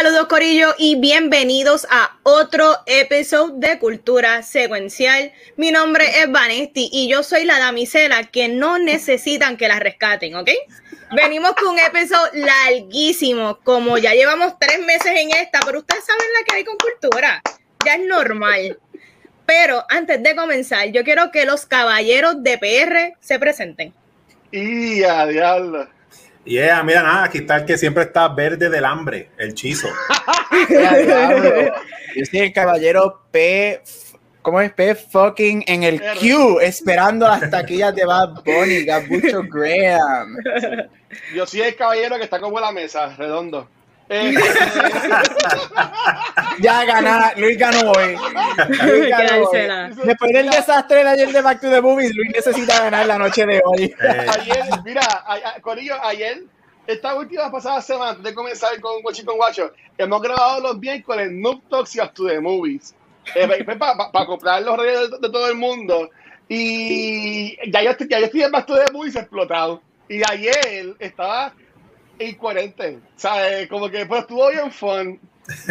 Saludos Corillo y bienvenidos a otro episodio de Cultura Secuencial. Mi nombre es Vanesti y yo soy la damisela que no necesitan que la rescaten, ¿ok? Venimos con un episodio larguísimo, como ya llevamos tres meses en esta, pero ustedes saben la que hay con Cultura, ya es normal. Pero antes de comenzar, yo quiero que los caballeros de PR se presenten. Y a. Yeah, mira, nada, aquí está el que siempre está verde del hambre, el chizo. Yo soy el caballero P. ¿Cómo es P? Fucking en el Q, esperando las taquillas de Bad Bunny, Gabucho Graham. Yo soy el caballero que está como la mesa, redondo. Eh, ya ganar, Luis ganó hoy. Luis ganó hoy. Después del desastre de ayer de Back to the Movies, Luis necesita ganar la noche de hoy. ayer, mira, Corillo, ayer, esta última pasada semana, antes de comenzar con Guachi con Guacho, hemos grabado los miércoles Noob Talks y Back to the Movies. Eh, para comprar los reyes de, todo el mundo. Y ya yo, estoy, ya yo estoy en Back to the Movies explotado. Y ayer estaba incoherente. ¿Sabes? Como que pues estuvo bien fun.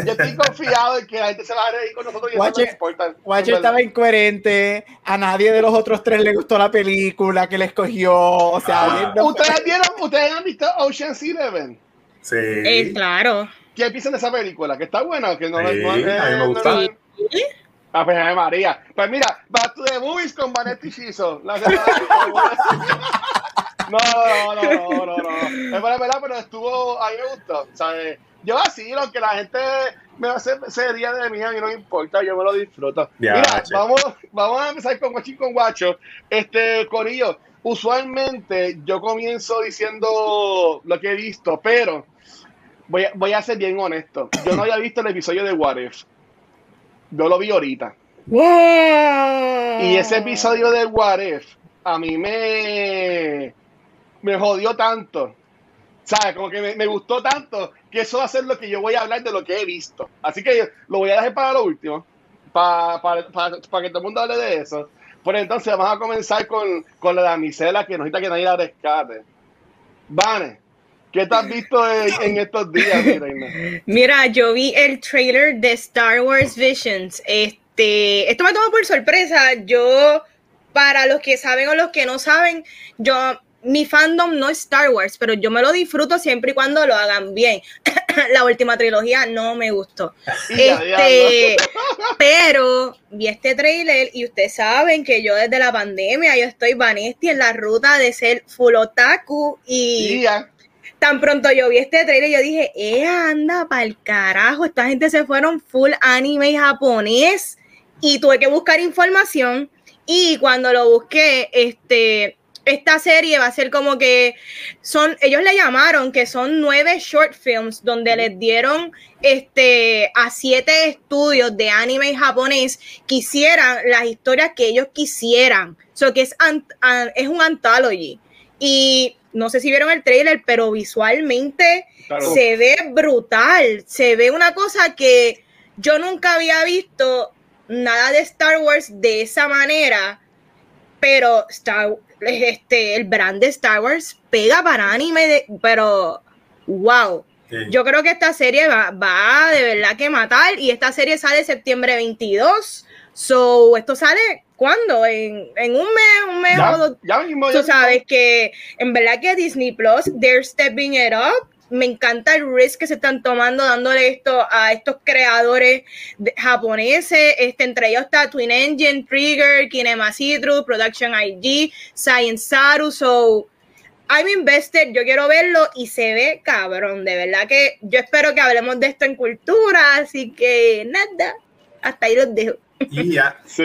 Yo estoy confiado en que la gente se va a reír con nosotros y Watcher, eso no importa. Watcher estaba incoherente, a nadie de los otros tres le gustó la película que le escogió. O sea, ah. ¿Ustedes, vieron, ¿Ustedes han visto Ocean's Eleven? Sí. Eh, claro. ¿Qué piensan de esa película? ¿Que está buena? Que no, sí, no, a mí me gusta. No, Ah, pues María. Pues mira, Back to the Movies con Vanetti Chizo. La No, no, no, no, no. Es verdad, pero estuvo, a mí me gustó. ¿sabes? Yo así, lo que la gente me hace sería de mí, a mí no me importa, yo me lo disfruto. Mira, vamos, vamos a empezar con Guachín con Guacho. Este, Corillo, usualmente yo comienzo diciendo lo que he visto, pero voy a, voy a ser bien honesto. Yo no había visto el episodio de What If. Yo lo vi ahorita. Y ese episodio de What If a mí me me jodió tanto. ¿Sabes? Como que me, gustó tanto que eso va a ser lo que yo voy a hablar de lo que he visto. Así que lo voy a dejar para lo último, para, para, para, que todo el mundo hable de eso. Por entonces vamos a comenzar con, con la damisela que necesita que nadie la rescate. Vane, ¿qué te has visto en, estos días, Mira, yo vi el trailer de Star Wars Visions. Este, esto me tomó por sorpresa. Yo, para los que saben o los que no saben, yo mi fandom no es Star Wars, pero yo me lo disfruto siempre y cuando lo hagan bien. la última trilogía no me gustó. este, pero vi este trailer y ustedes saben que yo desde la pandemia yo estoy Vanesti en la ruta de ser full otaku y tan pronto yo vi este trailer yo dije, eh, anda el carajo, esta gente se fueron full anime japonés y tuve que buscar información y cuando lo busqué, este esta serie va a ser como que son, ellos le llamaron que son nueve short films donde les dieron este a siete estudios de anime japonés que hicieran las historias que ellos quisieran. So que es, es un anthology. Y no sé si vieron el trailer, pero visualmente se ve brutal. Se ve una cosa que yo nunca había visto nada de Star Wars de esa manera. Pero Star, este, el brand de Star Wars pega para anime, pero wow. Yo creo que esta serie va, va, de verdad que matar y esta serie sale septiembre 22. So, esto sale ¿cuándo? En, en un mes, un mes o dos. Ya mismo, Tú sabes que en verdad que Disney Plus, they're stepping it up me encanta el risk que se están tomando dándole esto a estos creadores japoneses, este, entre ellos está Twin Engine, Trigger, Kinema Citrus, Production IG, Science Saru, so I'm invested, yo quiero verlo y se ve cabrón, de verdad que yo espero que hablemos de esto en cultura, así que nada, hasta ahí los dejo. Y ya. Sí,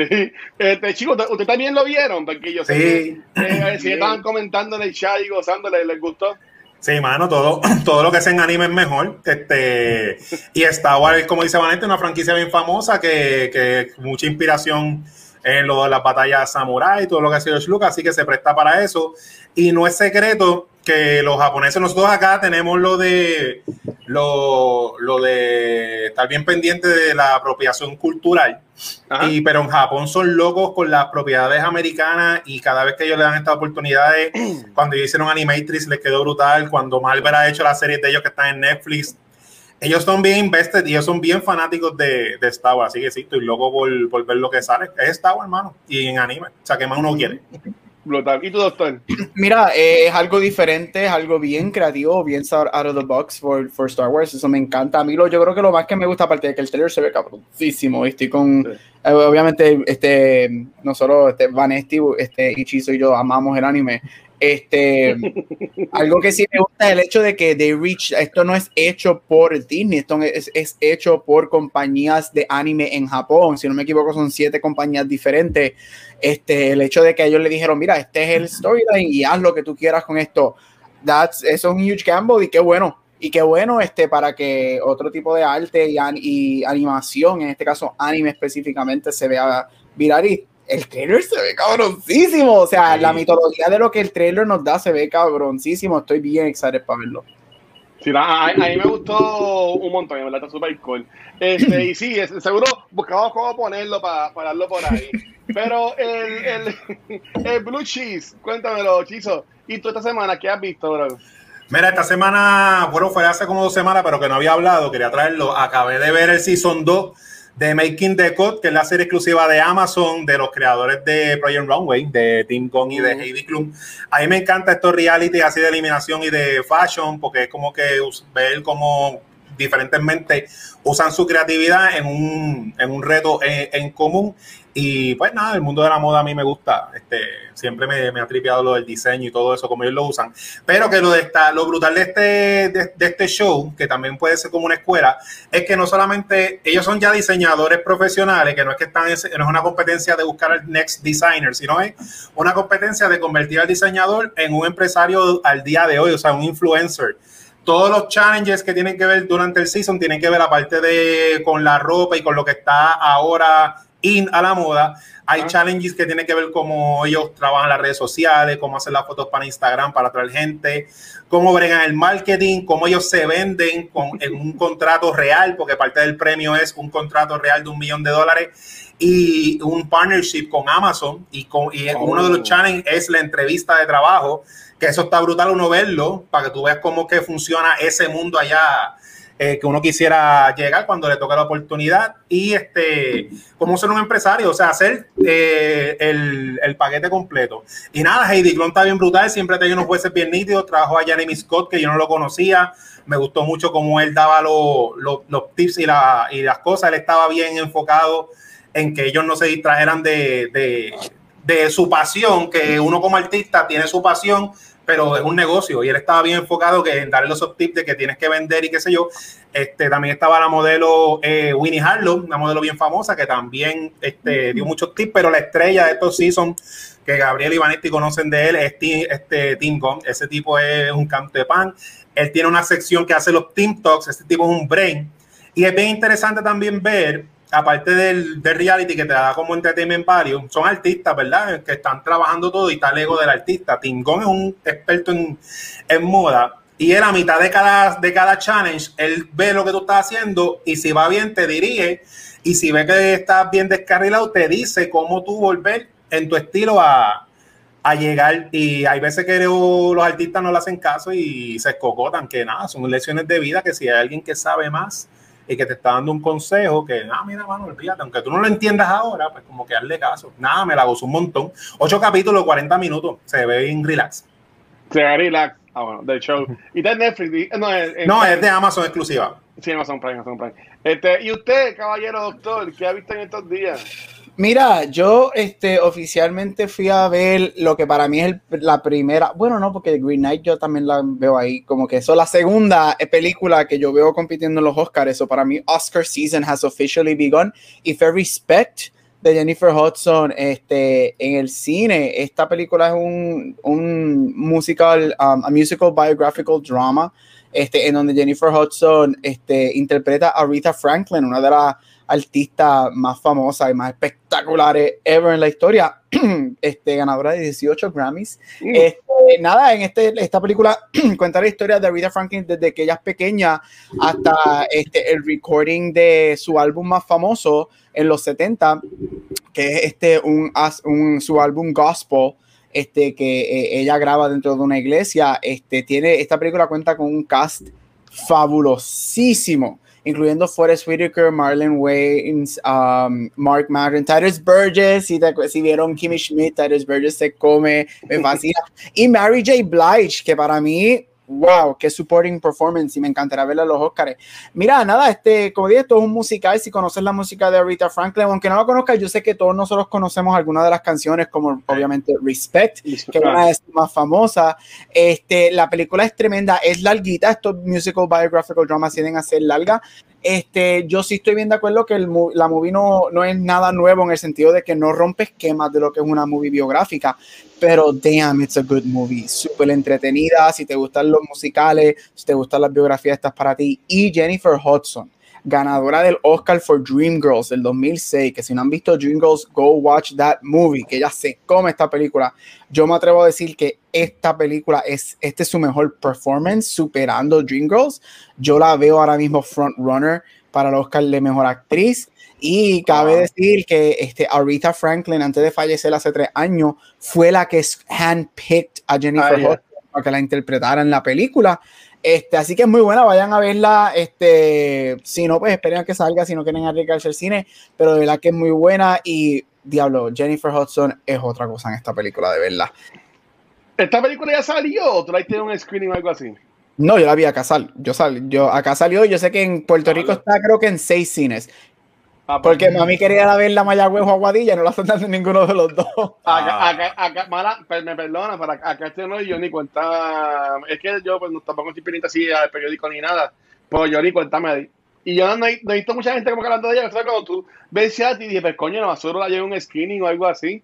este, chicos, ¿ustedes también lo vieron? Porque yo sé sí. que eh, si estaban comentando en el chat y gozándole, ¿les gustó? Sí, mano, todo, todo lo que se en anime es mejor. Este, y Star Wars, como dice Vanessa, una franquicia bien famosa que, que mucha inspiración en lo de las batallas samurai y todo lo que ha sido Lucas, así que se presta para eso. Y no es secreto que los japoneses, nosotros acá tenemos lo de lo, lo de estar bien pendiente de la apropiación cultural. Y, pero en Japón son locos con las propiedades americanas y cada vez que ellos le dan estas oportunidades, cuando hicieron Animatrix les quedó brutal, cuando Marvel ha hecho las series de ellos que están en Netflix, ellos son bien invested y ellos son bien fanáticos de, de Star Wars, así que sí, estoy loco por, por, ver lo que sale. Es Star Wars, hermano, y en anime, o sea, que más uno quiere. ¿Y tu doctor? Mira, eh, es algo diferente, es algo bien creativo, bien out of the box for, for, Star Wars. Eso me encanta. A mí lo, yo creo que lo más que me gusta, aparte de que el trailer se ve cabroncísimo, estoy con. Eh, obviamente, este, nosotros, este, Vanesti, este, Ichizo y yo amamos el anime. Este, algo que sí me gusta es el hecho de que They Reach, esto no es hecho por Disney, esto es, es, hecho por compañías de anime en Japón. Si no me equivoco, son siete compañías diferentes. Este, el hecho de que ellos le dijeron, mira, este es el storyline y haz lo que tú quieras con esto. That's, eso es un huge gamble y qué bueno. Y qué bueno este, para que otro tipo de arte y, y animación, en este caso anime específicamente, se vea viral y el trailer se ve cabroncísimo. O sea, la mitología de lo que el trailer nos da se ve cabroncísimo. Estoy bien excited para verlo. Sí, a, a, mí me gustó un montón, verdad, está súper cool. Este, y sí, seguro buscamos cómo ponerlo para, para darlo por ahí. Pero el, el, el Blue Cheese, cuéntamelo, Chizo. ¿Y tú esta semana qué has visto, bro? Mira, esta semana, bueno, fue hace como dos semanas, pero que no había hablado, quería traerlo. Acabé de ver el Season 2 de Making the Cut, que es la serie exclusiva de Amazon, de los creadores de Project Runway, de Tim Kong y de Heidi Klum. A mí me encanta estos reality así de eliminación y de fashion, porque es como que ver cómo diferentemente usan su creatividad en un, en un reto en común y pues nada, el mundo de la moda a mí me gusta. Este, siempre me, me ha tripeado lo del diseño y todo eso, como ellos lo usan. Pero que lo, de esta, lo brutal de este, de, este show, que también puede ser como una escuela, es que no solamente ellos son ya diseñadores profesionales, que no es que están, no es una competencia de buscar al next designer, sino es una competencia de convertir al diseñador en un empresario al día de hoy, o sea, un influencer todos los challenges que tienen que ver durante el season tienen que ver aparte de con la ropa y con lo que está ahora in a la moda. Hay challenges que tienen que ver cómo ellos trabajan las redes sociales, cómo hacen las fotos para Instagram para atraer gente, cómo bregan el marketing, cómo ellos se venden con, en un contrato real, porque parte del premio es un contrato real de un millón de dólares y un partnership con Amazon. Y, con, y uno de los oh. challenges es la entrevista de trabajo, que eso está brutal uno verlo, para que tú veas cómo que funciona ese mundo allá eh, que uno quisiera llegar cuando le toca la oportunidad y este, cómo ser un empresario, o sea, hacer eh, el, el, paquete completo. Y nada, Heidi Klum está bien brutal, siempre tenía unos jueces bien nítidos, trabajo a Jeremy Scott, que yo no lo conocía, me gustó mucho cómo él daba los, los, tips y, la, y, las cosas, él estaba bien enfocado en que ellos no se distrajeran de, de, de su pasión, que uno como artista tiene su pasión, pero es un negocio y él estaba bien enfocado que en darle los tips de que tienes que vender y qué sé yo. Este, también estaba la modelo eh, Winnie Harlow, una modelo bien famosa que también este, dio muchos tips, pero la estrella de estos seasons que Gabriel y Vanetti conocen de él es este, Tim Gunn. Ese tipo es un canto de pan. Él tiene una sección que hace los Team Talks, este tipo es un brain. Y es bien interesante también ver aparte del, reality que te da como entertainment value, son artistas, ¿verdad? Que están trabajando todo y está el ego del artista. Tingón es un experto en, moda y él a mitad de cada, de cada challenge, él ve lo que tú estás haciendo y si va bien te dirige y si ve que estás bien descarrilado, te dice cómo tú volver en tu estilo a, a llegar y hay veces que los artistas no le hacen caso y se escocotan, que nada, son lecciones de vida que si hay alguien que sabe más, y que te está dando un consejo que, ah, mira, mano, olvídate, aunque tú no lo entiendas ahora, pues como que hazle caso. Nada, me la gozo un montón. Ocho capítulos, 40 minutos, se ve en relax. Se ve relax. Ah, bueno, del show. Y de Netflix. No, es, no, es de Amazon exclusiva. Sí, Amazon Prime, Amazon Prime. Este, ¿Y usted, caballero doctor, qué ha visto en estos días? Mira, yo este, oficialmente fui a ver lo que para mí es la primera, bueno, no, porque Green Knight yo también la veo ahí, como que eso es la segunda película que yo veo compitiendo en los Oscars, eso para mí Oscar season has officially begun y Fair Respect de Jennifer Hudson este, en el cine. Esta película es un, un musical, um, a musical biographical drama, este, en donde Jennifer Hudson este, interpreta a Rita Franklin, una de las artistas más famosas y más espectaculares ever en la historia. este, ganadora de 18 Grammys. Mm. Este, nada, en este, esta película cuenta la historia de Rita Franklin desde que ella es pequeña hasta este, el recording de su álbum más famoso en los 70, que es este, un, un su álbum gospel este, que eh, ella graba dentro de una iglesia. Este, tiene, esta película cuenta con un cast fabulosísimo, incluyendo Forrest Whitaker, Marlon Waynes, um, Mark Maron, Titus Burgess, si, si vieron Kimmy Schmidt, Titus Burgess se come, me fascina, y Mary J. Blige, que para mí wow, qué supporting performance y me encantará verla a los Oscars. Mira, nada, este, como dije, esto es un musical, si conoces la música de Rita Franklin, aunque no la conozcas, yo sé que todos nosotros conocemos algunas de las canciones, como obviamente Respect, que es una de las más famosas. Este, la película es tremenda, es larguita, estos musical biographical dramas tienen a ser larga, este, yo sí estoy bien de acuerdo que el, la movie no, no, es nada nuevo en el sentido de que no rompe esquemas de lo que es una movie biográfica, pero damn, it's a good movie, súper entretenida, si te gustan los musicales, si te gustan las biografías, estás para ti. Y Jennifer Hudson, ganadora del Oscar for Dreamgirls del 2006, que si no han visto Dreamgirls, go watch that movie, que ella se come esta película. Yo me atrevo a decir que esta película es, este es su mejor performance, superando Dreamgirls. Yo la veo ahora mismo front runner para el Oscar de Mejor Actriz. Y cabe decir que este, Aretha Franklin, antes de fallecer hace tres años, fue la que handpicked a Jennifer Hudson para que la interpretara en la película. Este, así que es muy buena, vayan a verla. Este, si no, pues esperen a que salga, si no quieren arriesgarse el cine, pero de verdad que es muy buena. Y diablo, Jennifer Hudson es otra cosa en esta película, de verdad. ¿Esta película ya salió o tú la un screening o algo así? No, yo la vi acá sal, yo sal, yo acá salió, yo sé que en Puerto Rico está creo que en seis cines. Ah, pues, Porque mami quería ver la Mayagüez o Aguadilla, no la están dando ninguno de los dos. Acá, acá, acá mala, pues, me perdona, pero acá este no yo ni cuenta. Es que yo pues, tampoco estoy pendiente así al periódico ni nada. Pues yo ni cuenta me di. Y yo no, he visto mucha gente como que hablando de ella. ¿sabes? Cuando tú ves a ti y dices, pues coño, no, solo la llevo un screening o algo así.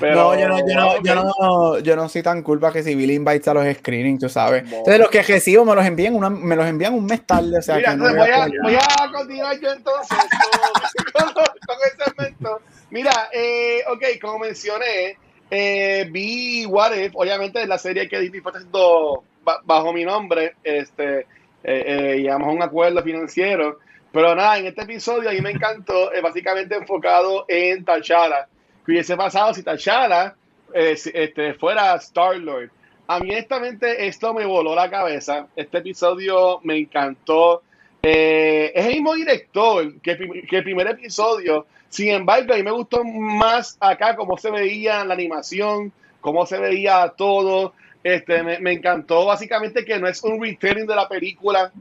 Pero, no, yo no, yo no, yo no, yo no soy tan culpa que si Billy invites a los screenings, tú sabes. Entonces los que recibo me los envían una, me los envían un mes tarde. O sea, Mira, que no voy, a, voy, a, continuar yo entonces con, con, el segmento. Mira, eh, ok, como mencioné, eh, vi What If, obviamente es la serie que Disney está haciendo bajo mi nombre, este, eh, eh, llegamos a un acuerdo financiero. Pero nada, en este episodio a mí me encantó, eh, básicamente enfocado en T'Challa que hubiese pasado si T'Challa eh, este, fuera Star-Lord. A mí, honestamente, esto me voló la cabeza. Este episodio me encantó. Eh, es el mismo director que, el primer episodio. Sin embargo, a mí me gustó más acá cómo se veía la animación, cómo se veía todo. Este, me, encantó básicamente que no es un retelling de la película,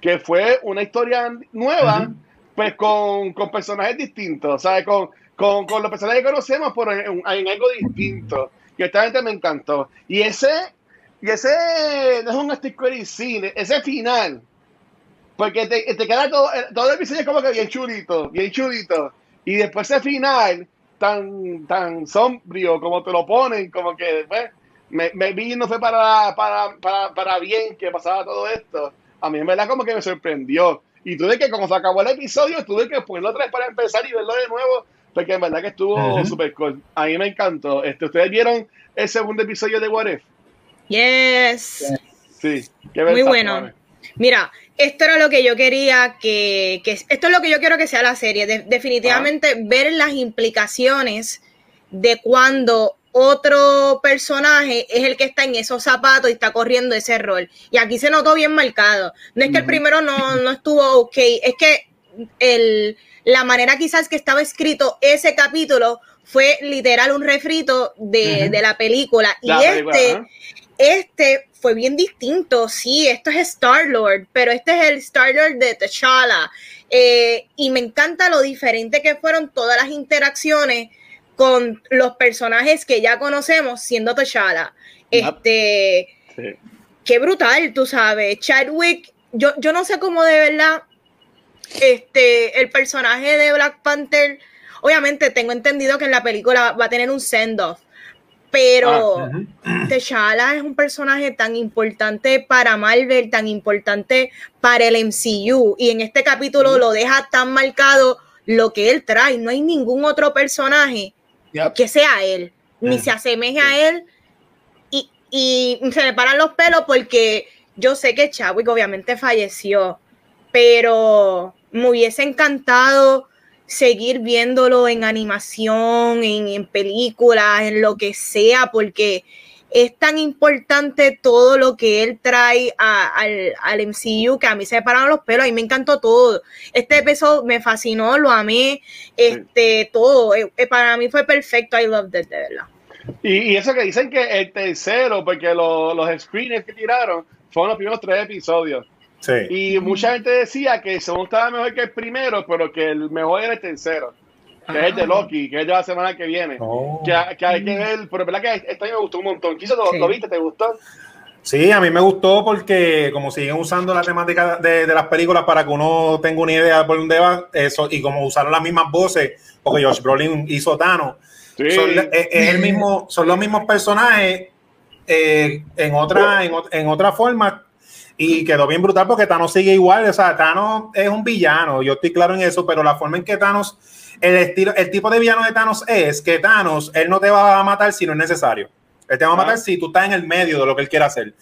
que fue una historia nueva, pues con, con personajes distintos, ¿sabes? Con, con, con los personajes que conocemos, pero en, algo distinto. Y esta gente me encantó. Y ese, y ese no es un stick cine, ese final, porque te, te queda todo, todo el episodio como que bien chulito, bien chulito. Y después ese final tan, tan sombrío como te lo ponen, como que pues, me, me vi no fue para, para, para, para bien que pasaba todo esto. A mí en verdad como que me sorprendió. Y tuve que, como se acabó el episodio, tuve que ponerlo otra vez para empezar y verlo de nuevo porque en verdad que estuvo súper cool. A mí me encantó. Este, ¿Ustedes vieron el segundo episodio de What If? Yes. Sí. Muy bueno. Mira, esto era lo que yo quería que, que, esto es lo que yo quiero que sea la serie. definitivamente ver las implicaciones de cuando otro personaje es el que está en esos zapatos y está corriendo ese rol. Y aquí se notó bien marcado. No es que el primero no, no estuvo ok, es que el, la manera quizás que estaba escrito ese capítulo fue literal un refrito de, la película. y este, este fue bien distinto. Sí, esto es Star-Lord, pero este es el Star-Lord de T'Challa. Eh, y me encanta lo diferente que fueron todas las interacciones con los personajes que ya conocemos siendo T'Challa. Este, qué brutal, tú sabes. Chadwick, yo, yo no sé cómo de verdad este, el personaje de Black Panther, obviamente tengo entendido que en la película va a tener un send-off, pero ah, T'Challa es un personaje tan importante para Marvel, tan importante para el MCU, y en este capítulo lo deja tan marcado lo que él trae. No hay ningún otro personaje que sea él, ni se asemeje a él. Y, y se me paran los pelos porque yo sé que Chadwick obviamente falleció, pero me hubiese encantado seguir viéndolo en animación, en, en películas, en lo que sea, porque es tan importante todo lo que él trae al, al, MCU que a mí se me pararon los pelos, a mí me encantó todo. Este episodio me fascinó, lo amé, este, todo. Eh, eh, para mí fue perfecto, I loved it, de verdad. Y, eso que dicen que el tercero, porque los screeners que tiraron fueron los primeros tres episodios. Sí. Y mucha gente decía que el segundo estaba mejor que el primero, pero que el mejor era el tercero que es el de Loki, que es de la semana que viene. Oh. Que, que, hay que ver, pero es verdad que este año me gustó un montón. ¿Quiso lo, viste? ¿Te gustó? Sí, a mí me gustó porque como siguen usando la temática de, de, las películas para que uno tenga una idea por dónde va, eso, y como usaron las mismas voces, porque Josh Brolin hizo Thanos, son, es, el mismo, son los mismos personajes eh, en, otra, en, en, otra forma y quedó bien brutal porque Thanos sigue igual, o sea, Thanos es un villano, yo estoy claro en eso, pero la forma en que Thanos el, estilo, el tipo de villano de Thanos es que Thanos, él no te va a matar si no es necesario. Él te va a matar si tú estás en el medio de lo que él quiere hacer.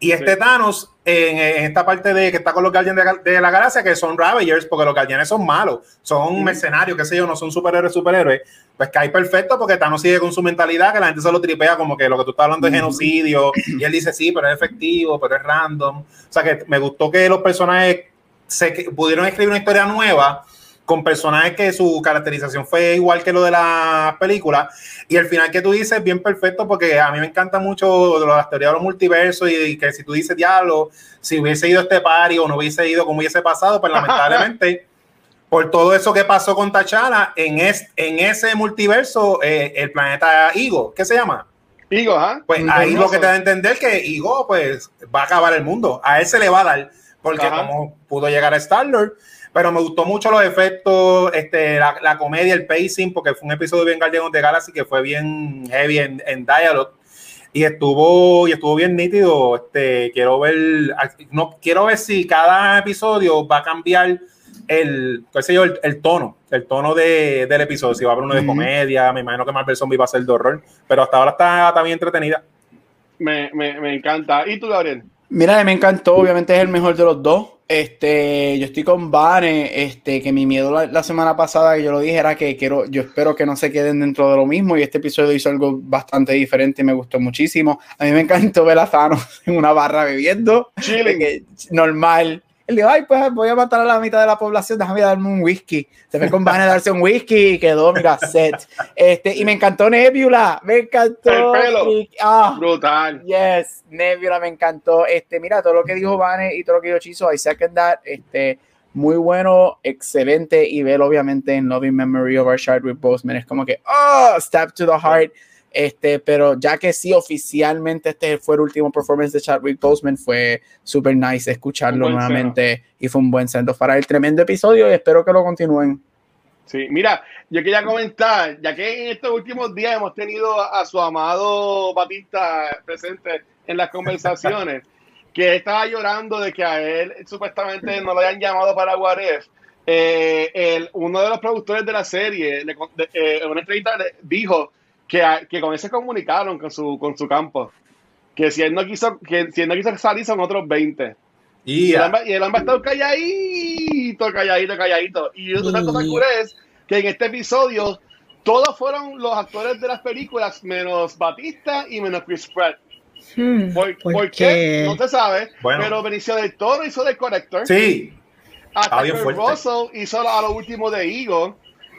Y este Thanos, en, esta parte de que está con los Guardianes de, la Galaxia, que son Ravagers, porque los Guardianes son malos, son mercenarios, qué sé yo, no son superhéroes, superhéroes, pues cae perfecto porque Thanos sigue con su mentalidad, que la gente se lo tripea como que lo que tú estás hablando es genocidio, y él dice, sí, pero es efectivo, pero es random. O sea que me gustó que los personajes se, pudieron escribir una historia nueva con personajes que su caracterización fue igual que lo de la película. Y el final que tú dices, bien perfecto, porque a mí me encanta mucho las teorías de los multiversos y, que si tú dices diablo, si hubiese ido este pari o no hubiese ido como hubiese pasado, pues lamentablemente, por todo eso que pasó con Tachala, en, en ese multiverso, eh, el planeta Igo, ¿qué se llama? Igo, ¿ah? Pues ahí lo que te da a entender que Igo, pues, va a acabar el mundo. A él se le va a dar, porque como pudo llegar a Star-Lord, pero me gustó mucho los efectos, este, la, la comedia, el pacing, porque fue un episodio bien Guardians de Galaxy que fue bien heavy en, en dialogue y estuvo y estuvo bien nítido. Este, quiero ver, no quiero ver si cada episodio va a cambiar el, qué sé yo, el, tono, el tono de, del episodio. Si va a haber uno de comedia, me imagino que Marvel Zombie va a ser de horror, pero hasta ahora está, está bien entretenida. Me, me, me encanta. ¿Y tú, Gabriel? Mira, me encantó, obviamente es el mejor de los dos. Este, yo estoy con Vane, este, que mi miedo la, semana pasada que yo lo dije era que quiero, yo espero que no se queden dentro de lo mismo y este episodio hizo algo bastante diferente y me gustó muchísimo. A mí me encantó ver a Thanos en una barra bebiendo, normal, él dijo, ay, pues voy a matar a la mitad de la población, déjame darme un whisky. Se fue con a darse un whisky y quedó, mira, set. Este, y me encantó Nebula, me encantó. El pelo. Ah, Brutal. Yes, Nebula me encantó. Este, mira, todo lo que dijo Vane y todo lo que dijo Chizo, I second that. Este, muy bueno, excelente. Y ver, obviamente, en Loving Memory of Our Chadwick Boseman es como que, oh, step to the heart. Este, pero ya que sí, oficialmente este fue el último performance de Chadwick Boseman, fue súper nice escucharlo nuevamente y fue un buen sendo para el tremendo episodio y espero que lo continúen. Sí, mira, yo quería comentar, ya que en estos últimos días hemos tenido a, su amado Batista presente en las conversaciones, que estaba llorando de que a él supuestamente no lo hayan llamado para Waref. Eh, el, uno de los productores de la serie, eh, en una entrevista, dijo que, que con él se comunicaron con su, con su campo. Que si él no quiso, que si él no quiso salir son otros 20. Y, el hombre, y el hombre ha estado calladito, calladito, calladito. Y una cosa curiosa es que en este episodio todos fueron los actores de las películas, menos Batista y menos Chris Pratt. Hmm, ¿Por, qué? No se sabe. Pero Benicio del Toro hizo de Corrector. Sí. Hasta Russell hizo a lo último de Eagle.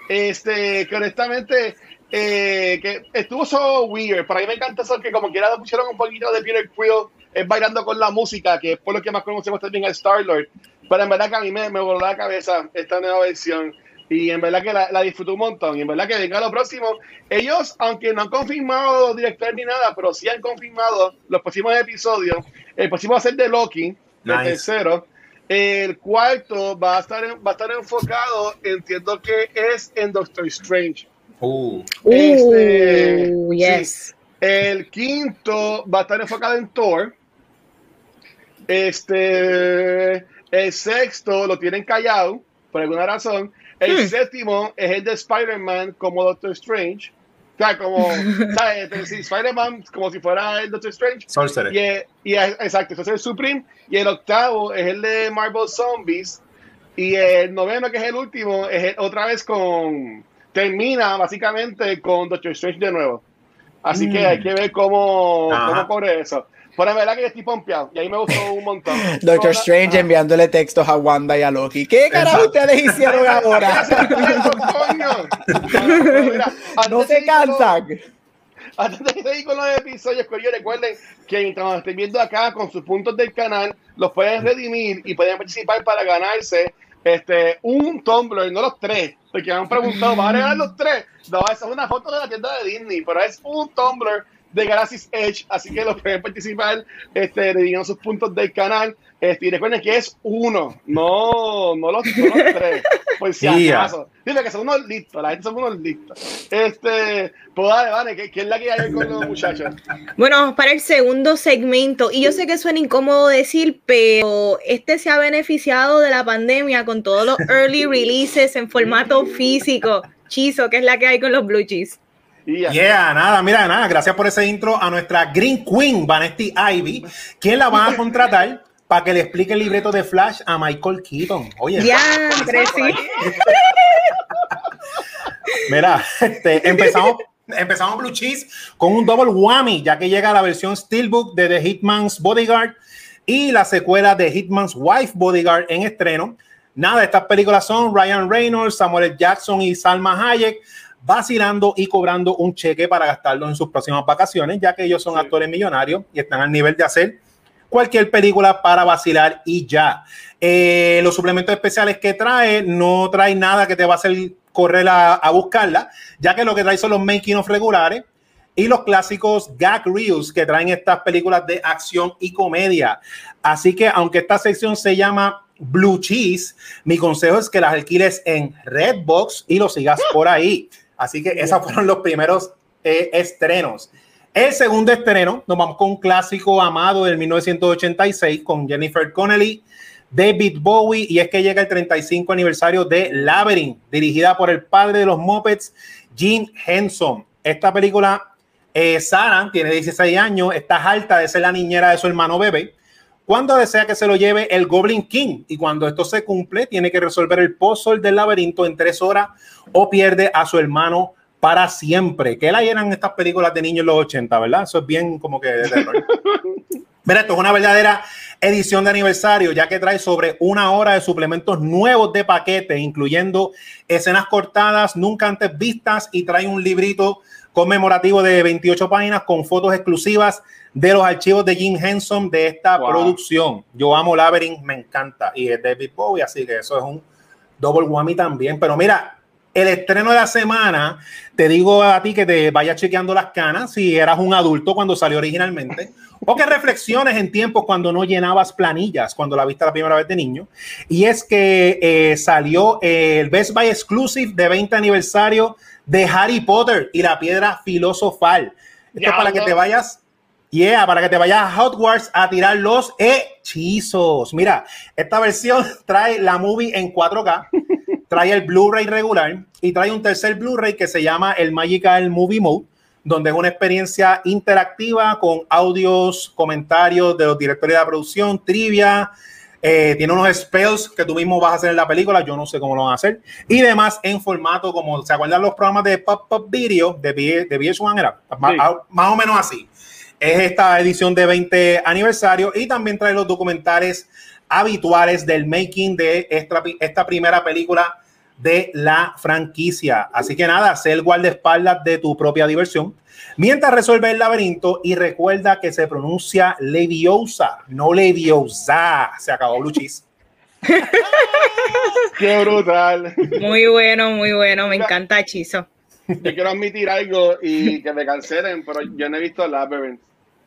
Este, que honestamente, eh, que estuvo so weird. Para mí me encanta eso que como quiera pusieron un poquito de Peter Quill es bailando con la música, que es por lo que más conocemos también al Star-Lord. Pero en verdad que a mí me, me voló la cabeza esta nueva versión. Y en verdad que la, la disfruto un montón. Y en verdad que venga lo próximo. Ellos, aunque no han confirmado director ni nada, pero sí han confirmado los próximos episodios. El próximo va a ser de Loki, el tercero. El cuarto va a estar, va a estar enfocado, entiendo que es en Doctor Strange. Uh. Este, uh, yes. El quinto va a estar enfocado en Thor. Este, el sexto lo tienen callado por alguna razón. El hmm. séptimo es el de Spider-Man como Doctor Strange. O sea, como, ¿sabes? Spider-Man como si fuera el Doctor Strange. Sorcerer. Y, y, exacto, ese es el Supreme. Y el octavo es el de Marvel Zombies. Y el noveno, que es el último, es otra vez con. Termina básicamente con Doctor Strange de nuevo. Así que hay mm. que ver cómo, cómo corre eso. Pero es verdad que yo estoy pompeado y ahí me gustó un montón. Doctor Strange enviándole textos a Wanda y a Loki. ¿Qué carajo ustedes hicieron ahora? no se cansan. Antes de seguir con los episodios, que recuerden que mientras nos estén viendo acá con sus puntos del canal, los pueden redimir y pueden participar para ganarse este, un Tumblr, no los tres, porque me han preguntado, ¿van a regalar los tres? No, esa es una foto de la tienda de Disney, pero es un Tumblr de Galaxy's Edge, así que los pueden participar, este, sus puntos del canal. Este, y recuerden que es uno, no, no los, no los tres, por si acaso. Dile que son unos listos, la gente son unos listos. Este, pues dale, vale, ¿qué, es la que hay con los muchachos? Bueno, para el segundo segmento, y yo sé que suena incómodo decir, pero este se ha beneficiado de la pandemia con todos los early releases en formato físico. Chizo, ¿qué es la que hay con los blue cheese? Yeah, nada, mira, nada, gracias por ese intro a nuestra Green Queen, Vanesti Ivy, quien la van a contratar para que le explique el libreto de Flash a Michael Keaton. Oye, ya, Mira, este, empezamos, empezamos Blue Cheese con un double whammy, ya que llega la versión Steelbook de The Hitman's Bodyguard y la secuela de Hitman's Wife Bodyguard en estreno. Nada, estas películas son Ryan Reynolds, Samuel Jackson y Salma Hayek vacilando y cobrando un cheque para gastarlo en sus próximas vacaciones, ya que ellos son actores millonarios y están al nivel de hacer cualquier película para vacilar y ya. Eh, los suplementos especiales que trae no trae nada que te va a hacer correr a, buscarla, ya que lo que trae son los making of regulares y los clásicos gag reels que traen estas películas de acción y comedia. Así que aunque esta sección se llama Blue Cheese, mi consejo es que las alquiles en Redbox y lo sigas por ahí. Así que esos fueron los primeros eh, estrenos. El segundo estreno, nos vamos con un clásico amado del 1986 con Jennifer Connelly, David Bowie, y es que llega el 35 aniversario de Labyrinth, dirigida por el padre de los Muppets, Jim Henson. Esta película, eh, Sarah tiene 16 años, está alta de ser la niñera de su hermano bebé. Cuando desea que se lo lleve el Goblin King y cuando esto se cumple, tiene que resolver el puzzle del laberinto en tres horas o pierde a su hermano para siempre. Que la eran estas películas de niños en los 80, ¿verdad? Eso es bien como que de terror. Mira, esto es una verdadera edición de aniversario, ya que trae sobre una hora de suplementos nuevos de paquete, incluyendo escenas cortadas nunca antes vistas y trae un librito conmemorativo de 28 páginas con fotos exclusivas de los archivos de Jim Henson de esta producción. Yo amo Labyrinth, me encanta. Y es David Bowie, así que eso es un double whammy también. Pero mira, el estreno de la semana, te digo a ti que te vayas chequeando las canas si eras un adulto cuando salió originalmente, o que reflexiones en tiempos cuando no llenabas planillas, cuando la viste la primera vez de niño. Y es que eh, salió el Best Buy Exclusive de 20 aniversario de Harry Potter y la piedra filosofal. Esto es para que te vayas Yeah, para que te vayas a Hogwarts a tirar los hechizos. Mira, esta versión trae la movie en 4K, trae el Blu-ray regular y trae un tercer Blu-ray que se llama el Magical Movie Mode, donde es una experiencia interactiva con audios, comentarios de los directores de la producción, trivia. Eh, tiene unos spells que tú mismo vas a hacer en la película, yo no sé cómo lo van a hacer. Y demás en formato como, ¿se acuerdan los programas de Pop-Up Video de, de VH1? Era más o menos así es esta edición de 20 aniversario y también trae los documentales habituales del making de esta, esta primera película de la franquicia. Así que nada, sé el guardaespaldas de tu propia diversión. Mientras resuelve el laberinto y recuerda que se pronuncia Leviosa, no Leviosa. Se acabó Luchis. Qué brutal. Muy bueno, muy bueno. Me encanta Hechizo. Yo quiero admitir algo y que me cancelen, pero yo no he visto Labyrinth.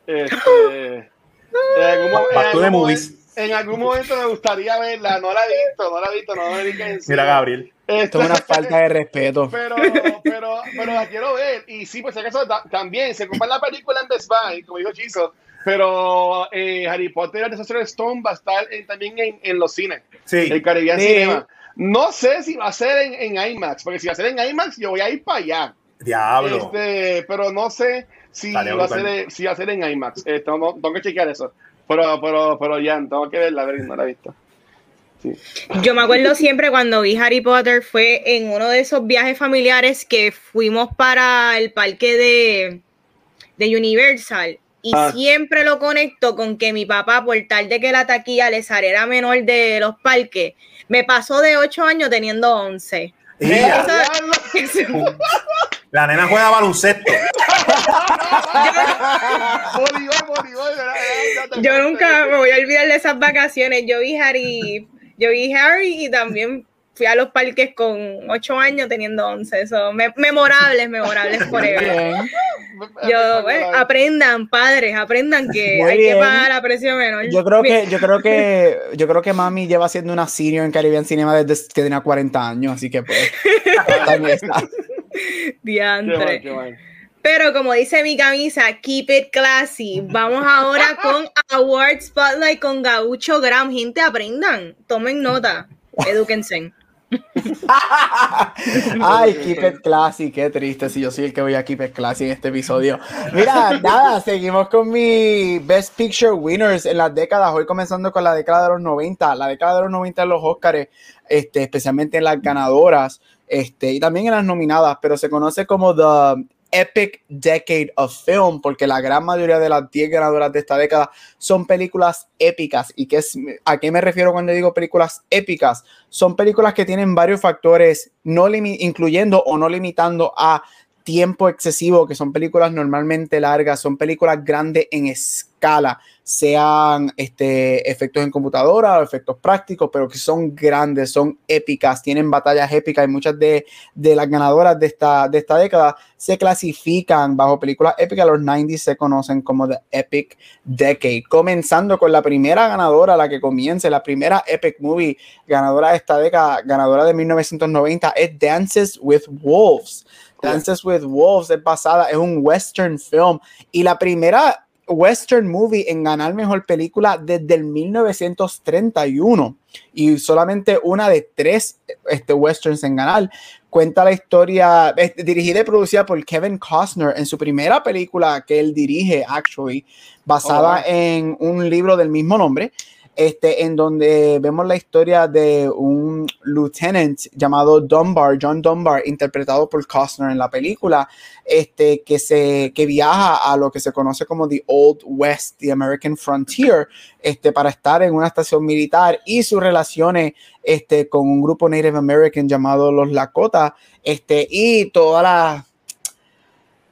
Este, en, algún momento, me gustaría verla, no la he visto, no la he visto, no me dediqué Mira, Gabriel. Esto es una falta de respeto. Pero, pero, pero la quiero ver. Y sí, pues acaso también se compra la película en Best Buy, como dijo Chizo. pero eh, Harry Potter and the Stone va a estar también en, en, los cines. Sí. El Caribbean Cinema. No sé si va a ser en, en, IMAX, porque si va a ser en IMAX, yo voy a ir para allá. Diablo. Este, pero no sé si va, a ser, si va a ser en IMAX. Este, tengo, tengo, que chequear eso. Pero, pero, pero ya, tengo que verla, a ver, no la he visto. Yo me acuerdo siempre cuando vi Harry Potter fue en uno de esos viajes familiares que fuimos para el parque de, de Universal y ah. siempre lo conecto con que mi papá, por tal de que la taquilla le saliera menor de los parques, me pasó de 8 años teniendo 11. La nena juega baloncesto. yo nunca me voy a olvidar de esas vacaciones. Yo vi Harry yo vi Harry y también fui a los parques con 8 años teniendo 11. Eso, memorables, memorables por ello. Yo, aprendan, padres, aprendan que hay que pagar la precio menor. Yo creo que, yo creo que, yo creo que mami lleva siendo una senior en Caribbean Cinema desde que tenía 40 años, así que pues. Diantre. Pero como dice mi camisa, keep it classy. Vamos ahora con Award Spotlight con Gaucho Gram. Gente, aprendan, tomen nota, edúquense. Ay, keep it classy, qué triste si yo soy el que voy a keep it classy en este episodio. Mira, nada, seguimos con mi Best Picture Winners en las décadas, hoy comenzando con la década de los 90, la década de los 90 en los Oscars, este, especialmente en las ganadoras, este, y también en las nominadas, pero se conoce como The Epic Decade of Film, porque la gran mayoría de las 10 ganadoras de esta década son películas épicas. ¿Y qué es, a qué me refiero cuando digo películas épicas? Son películas que tienen varios factores, no incluyendo o no limitando a tiempo excesivo, que son películas normalmente largas, son películas grandes en escala, sean este, efectos en computadora o efectos prácticos, pero que son grandes, son épicas, tienen batallas épicas y muchas de, de las ganadoras de esta, de esta década se clasifican bajo películas épicas. Los 90 se conocen como The Epic Decade, comenzando con la primera ganadora, la que comience, la primera Epic Movie ganadora de esta década, ganadora de 1990, es Dances with Wolves. Dances with Wolves es basada, es un western film y la primera western movie en ganar mejor película desde el 1931 y solamente una de tres este, westerns en ganar. Cuenta la historia, dirigida y producida por Kevin Costner en su primera película que él dirige, actually, basada oh, en un libro del mismo nombre este, en donde vemos la historia de un lieutenant llamado Dunbar, John Dunbar, interpretado por Costner en la película, este, que, se, que viaja a lo que se conoce como The Old West, The American Frontier, este, para estar en una estación militar y sus relaciones este, con un grupo Native American llamado los Lakota, este, y todas las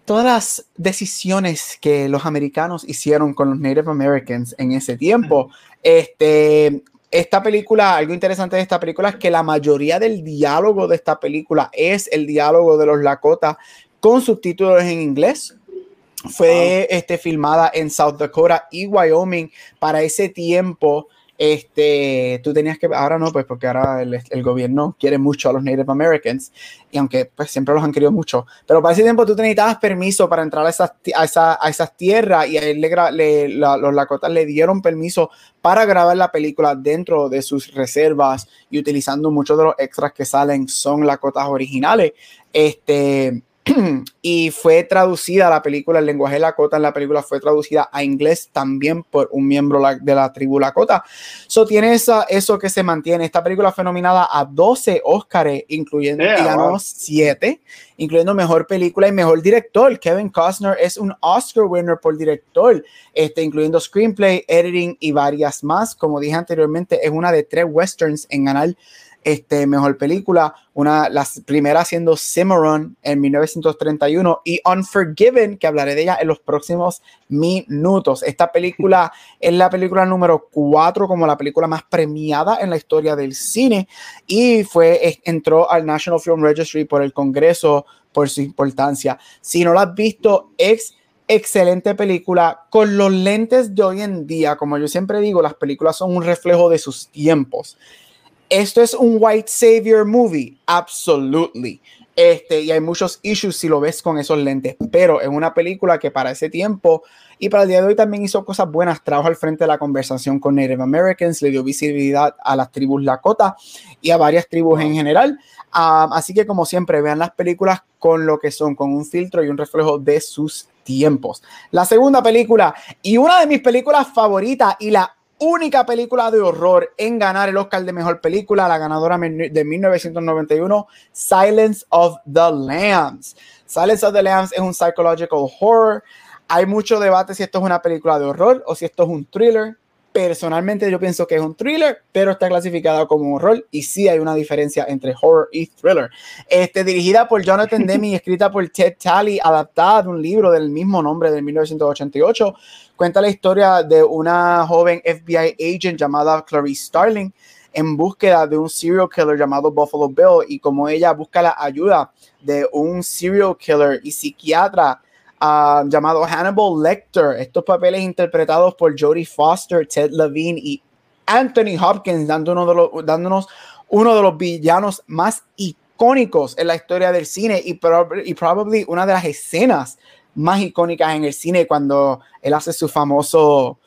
todas las decisiones que los americanos hicieron con los Native Americans en ese tiempo. Este, esta película, algo interesante de esta película es que la mayoría del diálogo de esta película es el diálogo de los Lakota con subtítulos en inglés. Fue este, filmada en South Dakota y Wyoming para ese tiempo este, tú tenías que, ahora no, pues porque ahora el, gobierno quiere mucho a los Native Americans, y aunque pues siempre los han querido mucho, pero para ese tiempo tú necesitabas permiso para entrar a esas, a esa, a esas tierras y a él le, los Lakotas le dieron permiso para grabar la película dentro de sus reservas y utilizando muchos de los extras que salen son Lakotas originales. Este, y fue traducida la película, el lenguaje Lakota en la película fue traducida a inglés también por un miembro de la tribu Lakota. So tiene esa, eso que se mantiene. Esta película fue nominada a 12 Oscars, incluyendo yeah, 7, incluyendo mejor película y mejor director. Kevin Costner es un Oscar winner por director, este, incluyendo screenplay, editing y varias más. Como dije anteriormente, es una de tres westerns en ganar este, mejor película, una, las primeras siendo Cimarron en 1931 y Unforgiven, que hablaré de ella en los próximos minutos. Esta película es la película número 4 como la película más premiada en la historia del cine y fue, entró al National Film Registry por el Congreso por su importancia. Si no la has visto, es excelente película con los lentes de hoy en día. Como yo siempre digo, las películas son un reflejo de sus tiempos. ¿Esto es un white savior movie? Absolutely. Este, y hay muchos issues si lo ves con esos lentes, pero es una película que para ese tiempo y para el día de hoy también hizo cosas buenas, trajo al frente de la conversación con Native Americans, le dio visibilidad a las tribus Lakota y a varias tribus en general. Ah, así que como siempre, vean las películas con lo que son, con un filtro y un reflejo de sus tiempos. La segunda película y una de mis películas favoritas y la única película de horror en ganar el Oscar de Mejor Película, la ganadora de 1991, Silence of the Lambs. Silence of the Lambs es un psychological horror. Hay mucho debate si esto es una película de horror o si esto es un thriller. Personalmente yo pienso que es un thriller, pero está clasificado como horror y sí hay una diferencia entre horror y thriller. Este, dirigida por Jonathan Demme y escrita por Ted Talley, adaptada de un libro del mismo nombre de 1988, cuenta la historia de una joven FBI agent llamada Clarice Starling en búsqueda de un serial killer llamado Buffalo Bill y como ella busca la ayuda de un serial killer y psiquiatra Ah, llamado Hannibal Lecter. Estos papeles interpretados por Jodie Foster, Ted Levine y Anthony Hopkins, dándonos, de los, dándonos uno de los villanos más icónicos en la historia del cine y, y probablemente una de las escenas más icónicas en el cine cuando él hace su famoso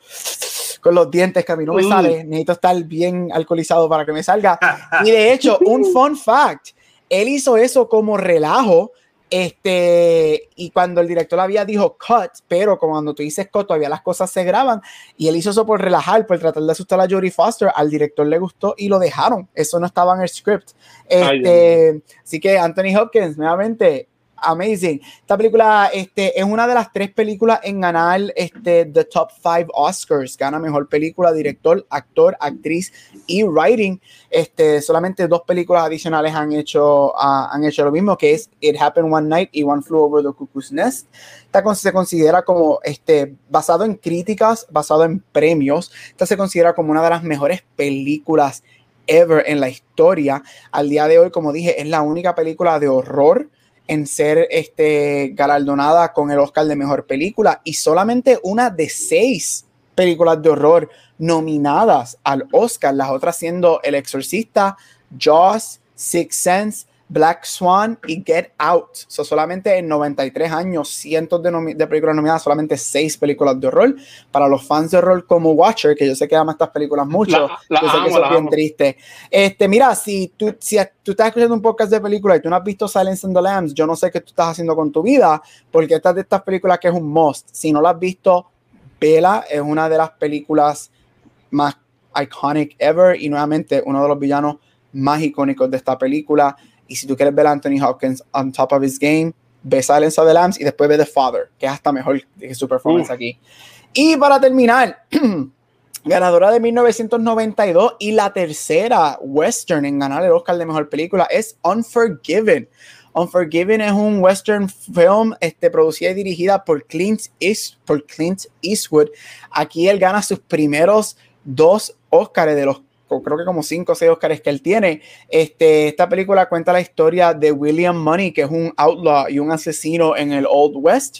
con los dientes que a mí no me sale, necesito estar bien alcoholizado para que me salga. Y de hecho, un fun fact, él hizo eso como relajo este, y cuando el director había dijo cut, pero cuando tú dices cut, todavía las cosas se graban. Y él hizo eso por relajar, por tratar de asustar a Jodie Foster. Al director le gustó y lo dejaron. Eso no estaba en el script. Este, así que Anthony Hopkins, nuevamente, amazing. Esta película este, es una de las tres películas en ganar este, The Top 5 Oscars. Gana mejor película, director, actor, actriz y writing. Este, solamente dos películas adicionales han hecho, uh, han hecho lo mismo, que es It Happened One Night y One Flew Over the Cuckoo's Nest. Esta se considera como este, basado en críticas, basado en premios. Esta se considera como una de las mejores películas ever en la historia. Al día de hoy, como dije, es la única película de horror en ser este, galardonada con el Oscar de Mejor Película y solamente una de seis películas de horror nominadas al Oscar, las otras siendo El Exorcista, Jaws, Six Sense, Black Swan y Get Out. So, solamente en 93 años, cientos de, películas nominadas, solamente seis películas de horror. Para los fans de horror como Watcher, que yo sé que aman estas películas mucho, yo sé que eso es bien triste. Este, mira, si tú, si tú estás escuchando un podcast de películas y tú no has visto Silence and the Lambs, yo no sé qué tú estás haciendo con tu vida, porque esta de estas películas que es un must. Si no la has visto, Vela es una de las películas más iconic ever y nuevamente uno de los villanos más icónicos de esta película. Y si tú quieres ver a Anthony Hopkins on top of his game, ve Silence of the Lambs y después ve The Father, que es hasta mejor que su performance aquí. Y para terminar, ganadora de 1992 y la tercera western en ganar el Oscar de mejor película es Unforgiven. Unforgiven es un western film este, producida y dirigida por Clint, East, por Clint Eastwood. Aquí él gana sus primeros dos Oscars de los creo que como cinco o seis Oscars que él tiene. Este, esta película cuenta la historia de William Money, que es un outlaw y un asesino en el Old West,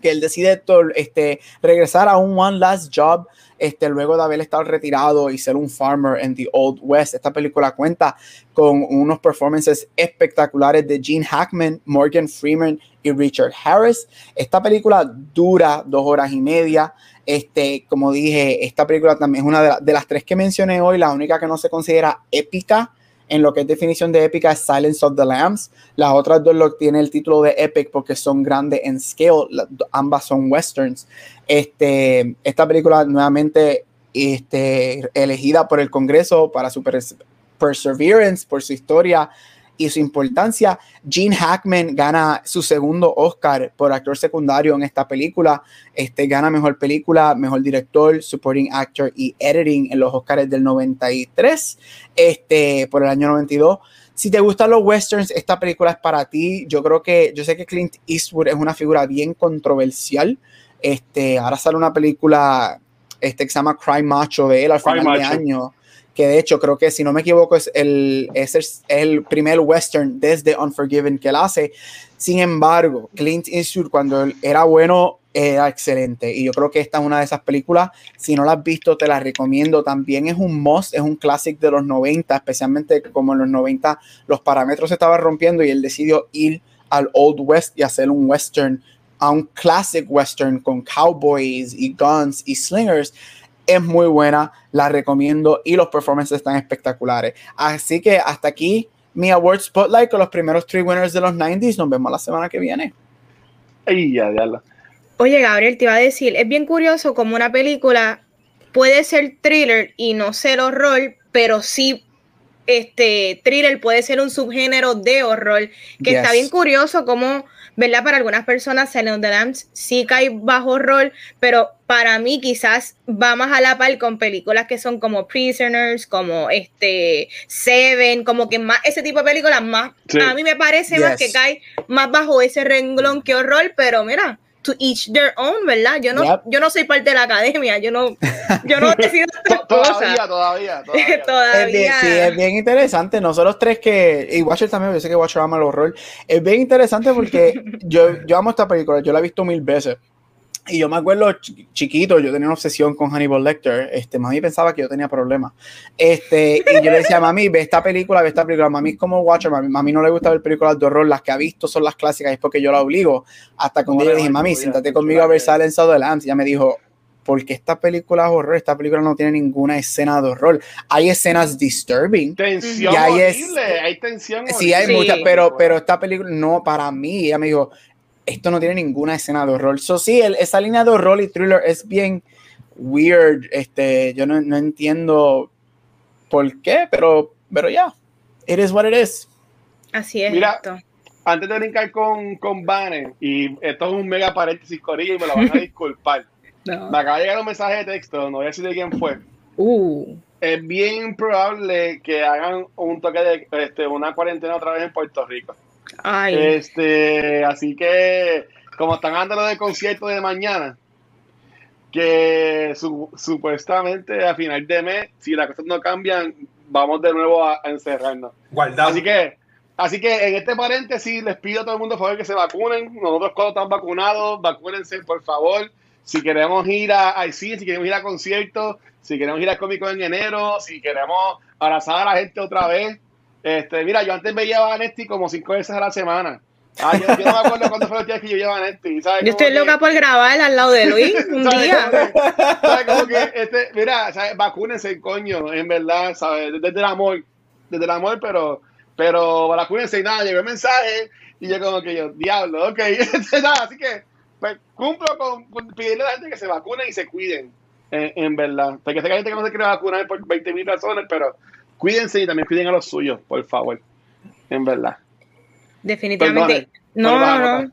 que él decide este, regresar a un one last job este, luego de haber estado retirado y ser un farmer en the Old West. Esta película cuenta con unos performances espectaculares de Gene Hackman, Morgan Freeman y Richard Harris. Esta película dura dos horas y media. Este, como dije, esta película también es una de, las tres que mencioné hoy, la única que no se considera épica en lo que es definición de épica es Silence of the Lambs. Las otras dos lo tiene el título de epic porque son grandes en scale, ambas son westerns. Este, esta película nuevamente este, elegida por el Congreso para su perseverance, por su historia y su importancia. Gene Hackman gana su segundo Oscar por actor secundario en esta película. Este gana mejor película, mejor director, supporting actor y editing en los Oscars del 93, este por el año 92. Si te gustan los westerns, esta película es para ti. Yo creo que, yo sé que Clint Eastwood es una figura bien controversial. Este, ahora sale una película este, que se llama Cry Macho de él al final de año que de hecho creo que si no me equivoco es el, es el, primer western desde Unforgiven que él hace. Sin embargo, Clint Eastwood cuando era bueno era excelente. Y yo creo que esta es una de esas películas, si no la has visto te la recomiendo, también es un must, es un clásico de los 90, especialmente como en los 90 los parámetros se estaban rompiendo y él decidió ir al Old West y hacer un western, a un classic western con cowboys y guns y slingers es muy buena, la recomiendo y los performances están espectaculares. Así que hasta aquí mi Award Spotlight con los primeros three winners de los 90s. Nos vemos la semana que viene. Oye, Gabriel, te iba a decir, es bien curioso como una película puede ser thriller y no ser horror, pero sí este thriller puede ser un subgénero de horror, que está bien curioso como ¿verdad? Para algunas personas Silent of the Lambs sí cae bajo rol, pero para mí quizás va más a la par con películas que son como Prisoners, como este Seven, como que más ese tipo de películas más a mí me parece más que cae más bajo ese renglón que horror, pero mira, to each their own, ¿verdad? Yo no, yo no soy parte de la academia, yo no, yo no decido estas todavía, Todavía, todavía, todavía. sí, es bien interesante. Nosotros tres que, y Watcher también, yo sé que Watcher ama el horror. Es bien interesante porque yo, yo amo esta película, yo la he visto mil veces. Y yo me acuerdo chiquito, yo tenía una obsesión con Hannibal Lecter. Este, mami pensaba que yo tenía problemas. Este, y yo le decía, mami, ve esta película, ve esta película. Mami es como Watcher, mami, mami no le gusta ver películas de horror. Las que ha visto son las clásicas, es porque yo la obligo. Hasta cuando yo le dije, mami, siéntate conmigo a ver Silence of the Lambs. Y ella me dijo, porque esta película es horror, esta película no tiene ninguna escena de horror. Hay escenas disturbing. Tensión hay, hay tensión Sí, hay muchas, pero, pero esta película, no, para mí, ella me dijo, esto no tiene ninguna escena de horror. So, sí, esa línea de horror y thriller es bien weird. Este, yo no, no entiendo por qué, pero, pero ya, it is what it is. Así es. Mira, antes de brincar con, con Banner, y esto es un mega paréntesis, Corilla, y me lo van a disculpar. Me acaba de llegar un mensaje de texto, no voy a decir de quién fue. Uh. Es bien probable que hagan un toque de este, una cuarentena otra vez en Puerto Rico. Este, así que, como están andando de concierto de mañana, que supuestamente a final de mes, si las cosas no cambian, vamos de nuevo a, encerrarnos. Así que, así que en este paréntesis les pido a todo el mundo por favor que se vacunen. Nosotros cuando estamos vacunados, vacúnense por favor. Si queremos ir a, a si queremos ir a conciertos, si queremos ir a cómico en enero, si queremos abrazar a la gente otra vez, este, mira, yo antes veía a Vanetti como cinco veces a la semana. Ah, yo, no me acuerdo cuándo fue el día que yo llevaba Vanetti. ¿sabes? Yo estoy loca por grabar al lado de Luis un día. ¿sabes? Como que, este, mira, ¿sabes? vacúnense, coño, en verdad, ¿sabes? Desde el amor, desde el amor, pero, pero vacúnense y nada, llegó el mensaje y yo como que yo, diablo, ok, nada, así que pues, cumplo con, con, pedirle a la gente que se vacunen y se cuiden, en, en verdad. Porque sé que hay gente que no se quiere vacunar por 20 mil razones, pero cuídense y también cuiden a los suyos, por favor. En verdad. Definitivamente. no, no.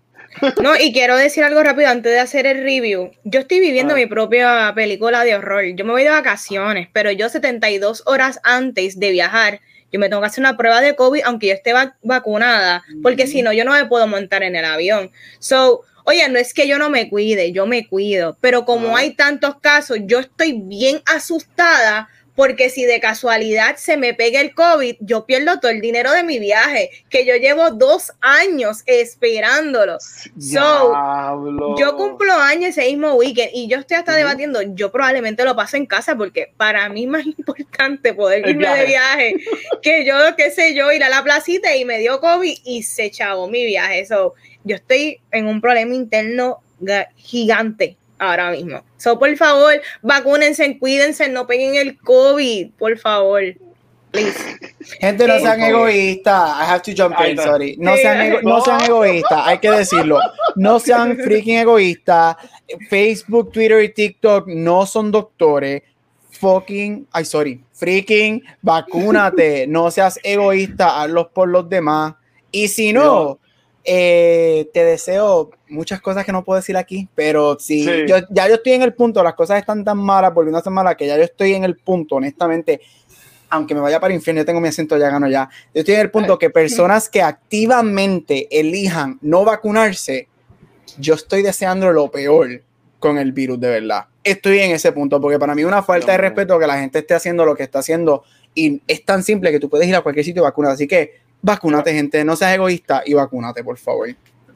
No, y quiero decir algo rápido antes de hacer el review. Yo estoy viviendo ah. mi propia película de horror. Yo me voy de vacaciones, pero yo 72 horas antes de viajar, yo me tengo que hacer una prueba de COVID, aunque yo esté vacunada, porque si no, yo no me puedo montar en el avión. So, oye, no es que yo no me cuide, yo me cuido, pero como ah. hay tantos casos, yo estoy bien asustada porque si de casualidad se me pega el COVID, yo pierdo todo el dinero de mi viaje, que yo llevo dos años esperándolo. So, yo cumplo años ese mismo weekend y yo estoy hasta debatiendo, yo probablemente lo paso en casa porque para mí es más importante poder irme de viaje que yo, qué sé yo, ir a la placita y me dio COVID y se chavó mi viaje. So, yo estoy en un problema interno gigante ahora mismo. So, por favor, vacúnense, cuídense, no peguen el COVID, por favor. Please. Gente, no sean egoístas. I have to jump in, sorry. No sean, no sean egoístas, hay que decirlo. No sean freaking egoístas. Facebook, Twitter y TikTok no son doctores. Fucking, ay, sorry, freaking, vacúnate. No seas egoísta, hazlos por los demás. Y si no, eh, te deseo muchas cosas que no puedo decir aquí, pero si yo, ya yo estoy en el punto, las cosas están tan malas, volviendo a ser malas, que ya yo estoy en el punto, honestamente, aunque me vaya para el infierno, yo tengo mi acento ya gano ya. Yo estoy en el punto que personas que activamente elijan no vacunarse, yo estoy deseando lo peor con el virus de verdad. Estoy en ese punto, porque para mí una falta de respeto que la gente esté haciendo lo que está haciendo y es tan simple que tú puedes ir a cualquier sitio y vacunarte. Así que vacúnate, gente, no seas egoísta y vacúnate, por favor.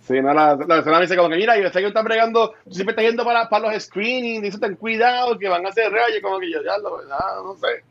Sí, no, la, persona dice como que mira, yo sé que están bregando, siempre está yendo para, para los screenings, dice ten cuidado, que van a hacer rayos, como que yo ya lo, no sé.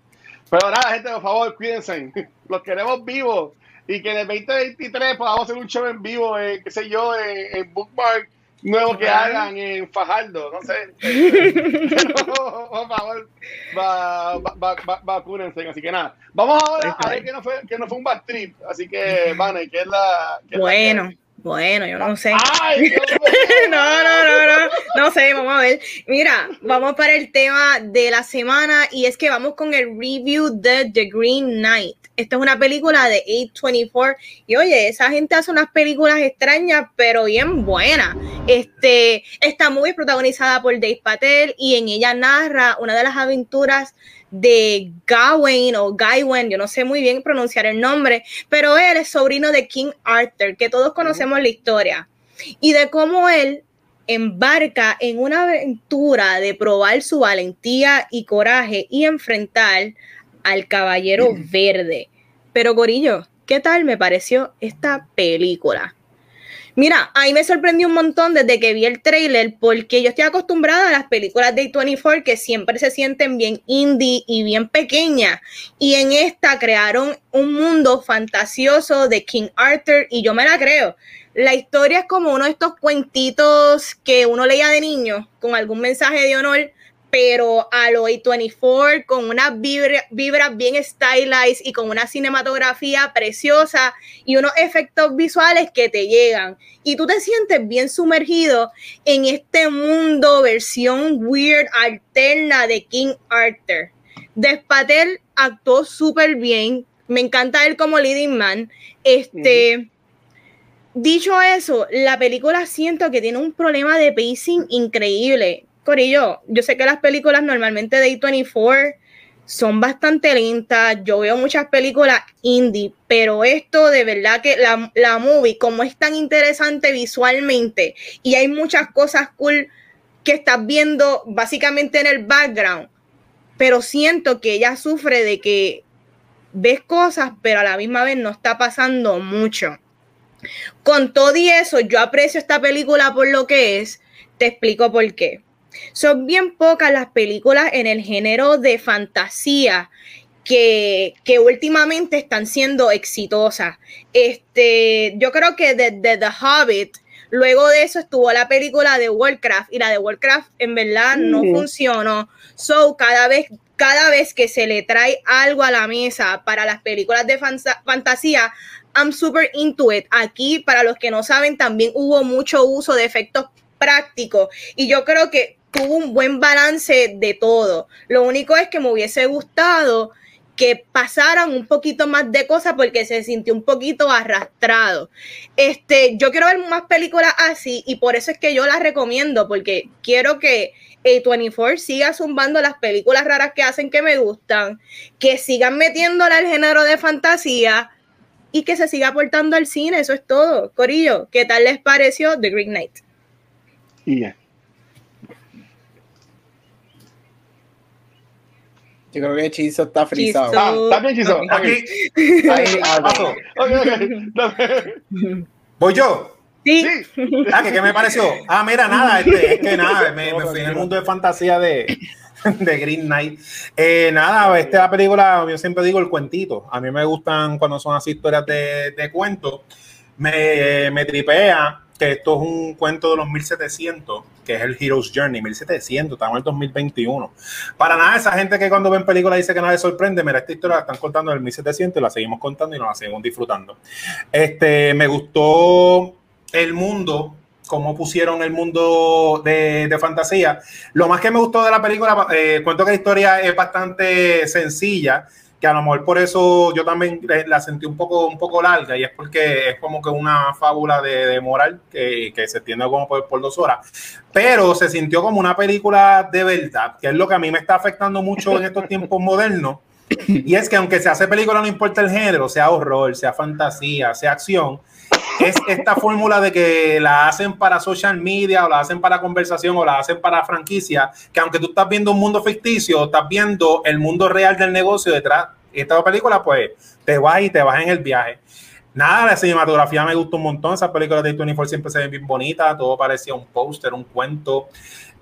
Pero nada, gente, por favor, cuídense, los queremos vivos y que en el 2023 podamos hacer un show en vivo, qué sé yo, en, en Bookmark nuevo que hagan en Fajardo, no sé. por favor, va, va, va, vacúnense. Así que nada, vamos ahora a ver que no fue, que no fue un bad trip. Así que, Vane, que es la. bueno. Bueno, yo no sé. no, no, no, no, no sé, vamos a ver. Mira, vamos para el tema de la semana y es que vamos con el review de The Green Knight. Esta es una película de A24 y oye, esa gente hace unas películas extrañas pero bien buenas. Este, está muy protagonizada por Dave Patel y en ella narra una de las aventuras de Gawain o Gawain, yo no sé muy bien pronunciar el nombre, pero él es sobrino de King Arthur, que todos conocemos la historia, y de cómo él embarca en una aventura de probar su valentía y coraje y enfrentar al Caballero Verde. Pero Gorillo, ¿qué tal me pareció esta película? Mira, ahí me sorprendió un montón desde que vi el trailer porque yo estoy acostumbrada a las películas de 24 que siempre se sienten bien indie y bien pequeñas. Y en esta crearon un mundo fantasioso de King Arthur y yo me la creo. La historia es como uno de estos cuentitos que uno leía de niño con algún mensaje de honor pero a lo A24 con unas vibras bien stylized y con una cinematografía preciosa y unos efectos visuales que te llegan. Y tú te sientes bien sumergido en este mundo versión weird alterna de King Arthur. Despatel actuó súper bien. Me encanta él como leading man. Este. Dicho eso, la película siento que tiene un problema de pacing increíble Corillo, yo sé que las películas normalmente de A24 son bastante lentas. Yo veo muchas películas indie, pero esto de verdad que la, la movie, como es tan interesante visualmente y hay muchas cosas cool que estás viendo básicamente en el background, pero siento que ella sufre de que ves cosas, pero a la misma vez no está pasando mucho. Con todo y eso, yo aprecio esta película por lo que es. Te explico por qué. Son bien pocas las películas en el género de fantasía que, últimamente están siendo exitosas. Este, yo creo que desde The Hobbit, luego de eso estuvo la película de Warcraft y la de Warcraft en verdad no funcionó. So, cada vez, cada vez que se le trae algo a la mesa para las películas de fantasía, I'm super into it. Aquí, para los que no saben, también hubo mucho uso de efectos prácticos y yo creo que tuvo un buen balance de todo. Lo único es que me hubiese gustado que pasaran un poquito más de cosas porque se sintió un poquito arrastrado. Este, yo quiero ver más películas así y por eso es que yo las recomiendo porque quiero que A24 siga zumbando las películas raras que hacen que me gustan, que sigan metiéndola al género de fantasía y que se siga aportando al cine, eso es todo. Corillo, ¿qué tal les pareció The Green Knight? Yo creo que Chizo está frisado. Ah, está bien Chizo. Aquí. Ahí, paso. ¿Voy yo? Sí. Ah, ¿qué, me pareció? Ah, mira, nada, este, es que nada, me, fui en el mundo de fantasía de, de Green Knight. Eh, nada, esta película, yo siempre digo el cuentito. A mí me gustan cuando son así historias de, de cuentos. Me, me tripea esto es un cuento de los 1700, que es el Hero's Journey, 1700, estamos en el 2021. Para nada, esa gente que cuando ven películas dice que nada les sorprende, mira, esta historia la están contando en el 1700 y la seguimos contando y nos la seguimos disfrutando. Este, me gustó el mundo, cómo pusieron el mundo de, fantasía. Lo más que me gustó de la película, eh, cuento que la historia es bastante sencilla, que a lo mejor por eso yo también la sentí un poco, un poco larga y es porque es como que una fábula de, moral que, que, se extiende como por, por, dos horas, pero se sintió como una película de verdad, que es lo que a mí me está afectando mucho en estos tiempos modernos, Y es que aunque se hace película, no importa el género, sea horror, sea fantasía, sea acción, es esta fórmula de que la hacen para social media o la hacen para conversación o la hacen para franquicia, que aunque tú estás viendo un mundo ficticio, estás viendo el mundo real del negocio detrás. Esta película, pues, te vas y te vas en el viaje. Nada, la cinematografía me gustó un montón. Esas películas de 24 siempre se ven bien bonitas. Todo parecía un póster, un cuento.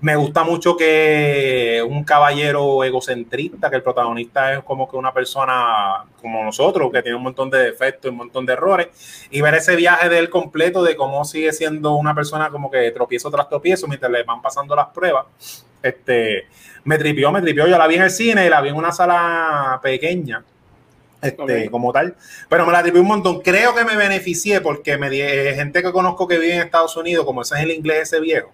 Me gusta mucho que un caballero egocentrista, que el protagonista es como que una persona como nosotros, que tiene un montón de defectos, un montón de errores, y ver ese viaje de él completo, de cómo sigue siendo una persona como que tropiezo tras tropiezo mientras le van pasando las pruebas. Este, me tripió, me tripió. Yo la vi en el cine, y la vi en una sala pequeña este, como tal. Pero me la tripió un montón. Creo que me beneficié porque me di, eh, gente que conozco que vive en Estados Unidos, como ese es el inglés ese viejo,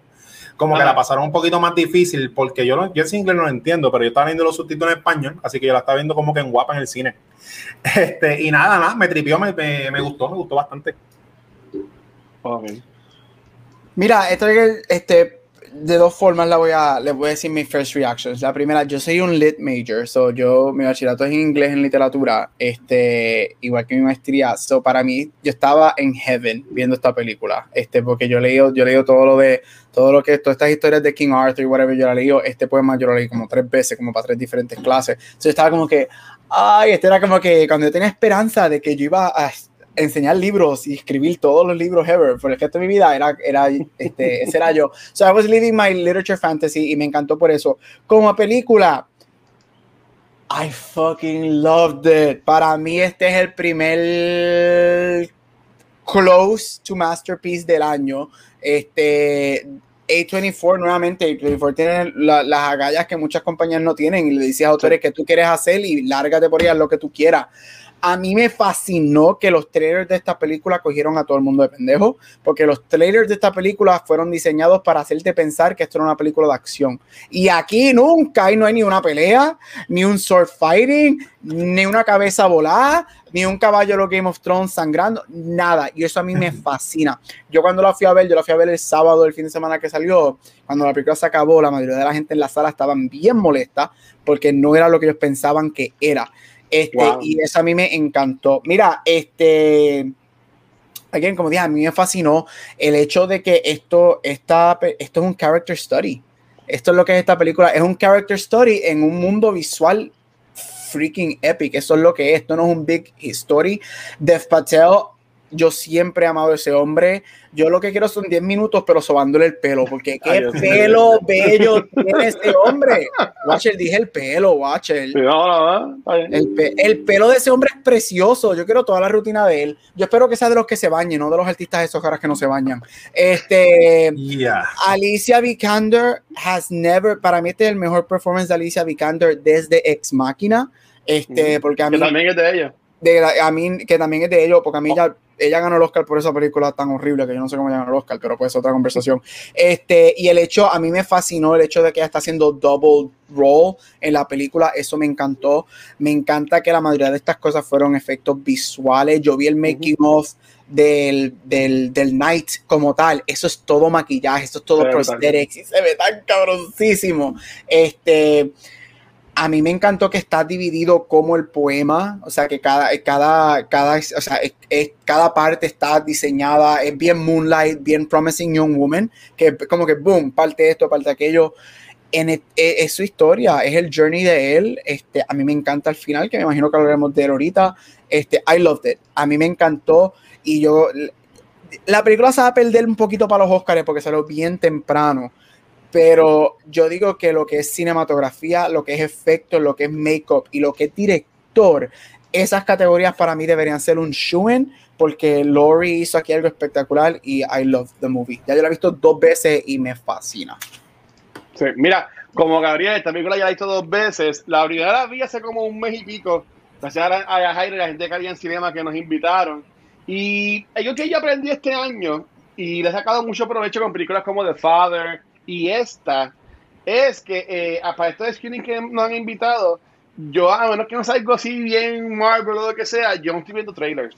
como que la pasaron un poquito más difícil porque yo, no, yo ese inglés no lo entiendo, pero yo estaba viendo los subtítulos en español, así que yo la estaba viendo como que en guapa en el cine. Este, y nada, nada, me tripió, me, me, gustó, me gustó bastante. Mira, este, este de dos formas la voy a, les voy a decir mis first reactions. La primera, yo soy un lit major, so yo, mi bachillerato es en inglés en literatura, este, igual que mi maestría. So para mí, yo estaba en heaven viendo esta película, este, porque yo leí, yo leí todo lo de, todo lo que, todas estas historias de King Arthur y whatever, yo la leí, este poema yo lo leí como tres veces, como para tres diferentes clases. So estaba como que, ay, este era como que cuando yo tenía esperanza de que yo iba a enseñar libros y escribir todos los libros ever por el resto de mi vida era, era este, ese era yo. So I was living my literature fantasy y me encantó por eso. Como película, I fucking loved it. Para mí este es el primer close to masterpiece del año. Este A24 nuevamente, A24 tiene las agallas que muchas compañías no tienen y le dices a autores que tú quieres hacer y lárgate por ahí a lo que tú quieras. A mí me fascinó que los trailers de esta película cogieron a todo el mundo de pendejo, porque los trailers de esta película fueron diseñados para hacerte pensar que esto era una película de acción. Y aquí nunca no hay ni una pelea, ni un sword fighting, ni una cabeza volada, ni un caballo de los Game of Thrones sangrando, nada. Y eso a mí me fascina. Yo cuando la fui a ver, yo la fui a ver el sábado, el fin de semana que salió, cuando la película se acabó, la mayoría de la gente en la sala estaban bien molesta porque no era lo que ellos pensaban que era. Este, Y eso a mí me encantó. Mira, este, again, como dije, a mí me fascinó el hecho de que esto, esta, esto es un character study. Esto es lo que es esta película. Es un character story en un mundo visual freaking epic. Eso es lo que es. Esto no es un big story. Dev Patel yo siempre he amado a ese hombre. Yo lo que quiero son 10 minutos, pero sobándole el pelo, porque qué pelo bello tiene ese hombre. Watcher, dije el pelo, Watcher. el, el, pelo de ese hombre es precioso. Yo quiero toda la rutina de él. Yo espero que sea de los que se bañen, no de los artistas esos caras que no se bañan. Este, Alicia Vikander has never, para mí este es el mejor performance de Alicia Vikander desde Ex Máquina. Este, porque a mí, que también es de ella. De, a mí, que también es de ellos, porque a mí ya ella ganó el Oscar por esa película tan horrible que yo no sé cómo ganó el Oscar, pero pues otra conversación. Este, y el hecho, a mí me fascinó el hecho de que ella está haciendo double role en la película, eso me encantó. Me encanta que la mayoría de estas cosas fueron efectos visuales. Yo vi el making of del, del, del, Night como tal, eso es todo maquillaje, eso es todo prosthetics, y se ve tan cabroncísimo. Este a mí me encantó que está dividido como el poema, o sea, que cada, cada, cada, o sea, cada parte está diseñada, es bien Moonlight, bien Promising Young Woman, que como que, boom, parte esto, parte aquello. En e, e, es, su historia, es el journey de él. Este, a mí me encanta el final, que me imagino que hablaremos de él ahorita. Este, I loved it. A mí me encantó y yo. La película se va a perder un poquito para los Oscars porque salió bien temprano pero yo digo que lo que es cinematografía, lo que es efecto, lo que es make-up y lo que es director, esas categorías para mí deberían ser un shoe porque Laurie hizo aquí algo espectacular y I love the movie. Ya yo la he visto dos veces y me fascina. Sí, mira, como Gabriel, esta película ya la he visto dos veces. La primera la vi hace como un mes y pico. Gracias a, Jaire y la gente que había en cinema que nos invitaron. Y algo que yo aprendí este año y le he sacado mucho provecho con películas como The Father, y esta es que, eh, para estos screenings que nos han invitado, yo, a menos que no salga así bien Marvel o lo que sea, yo no estoy viendo trailers.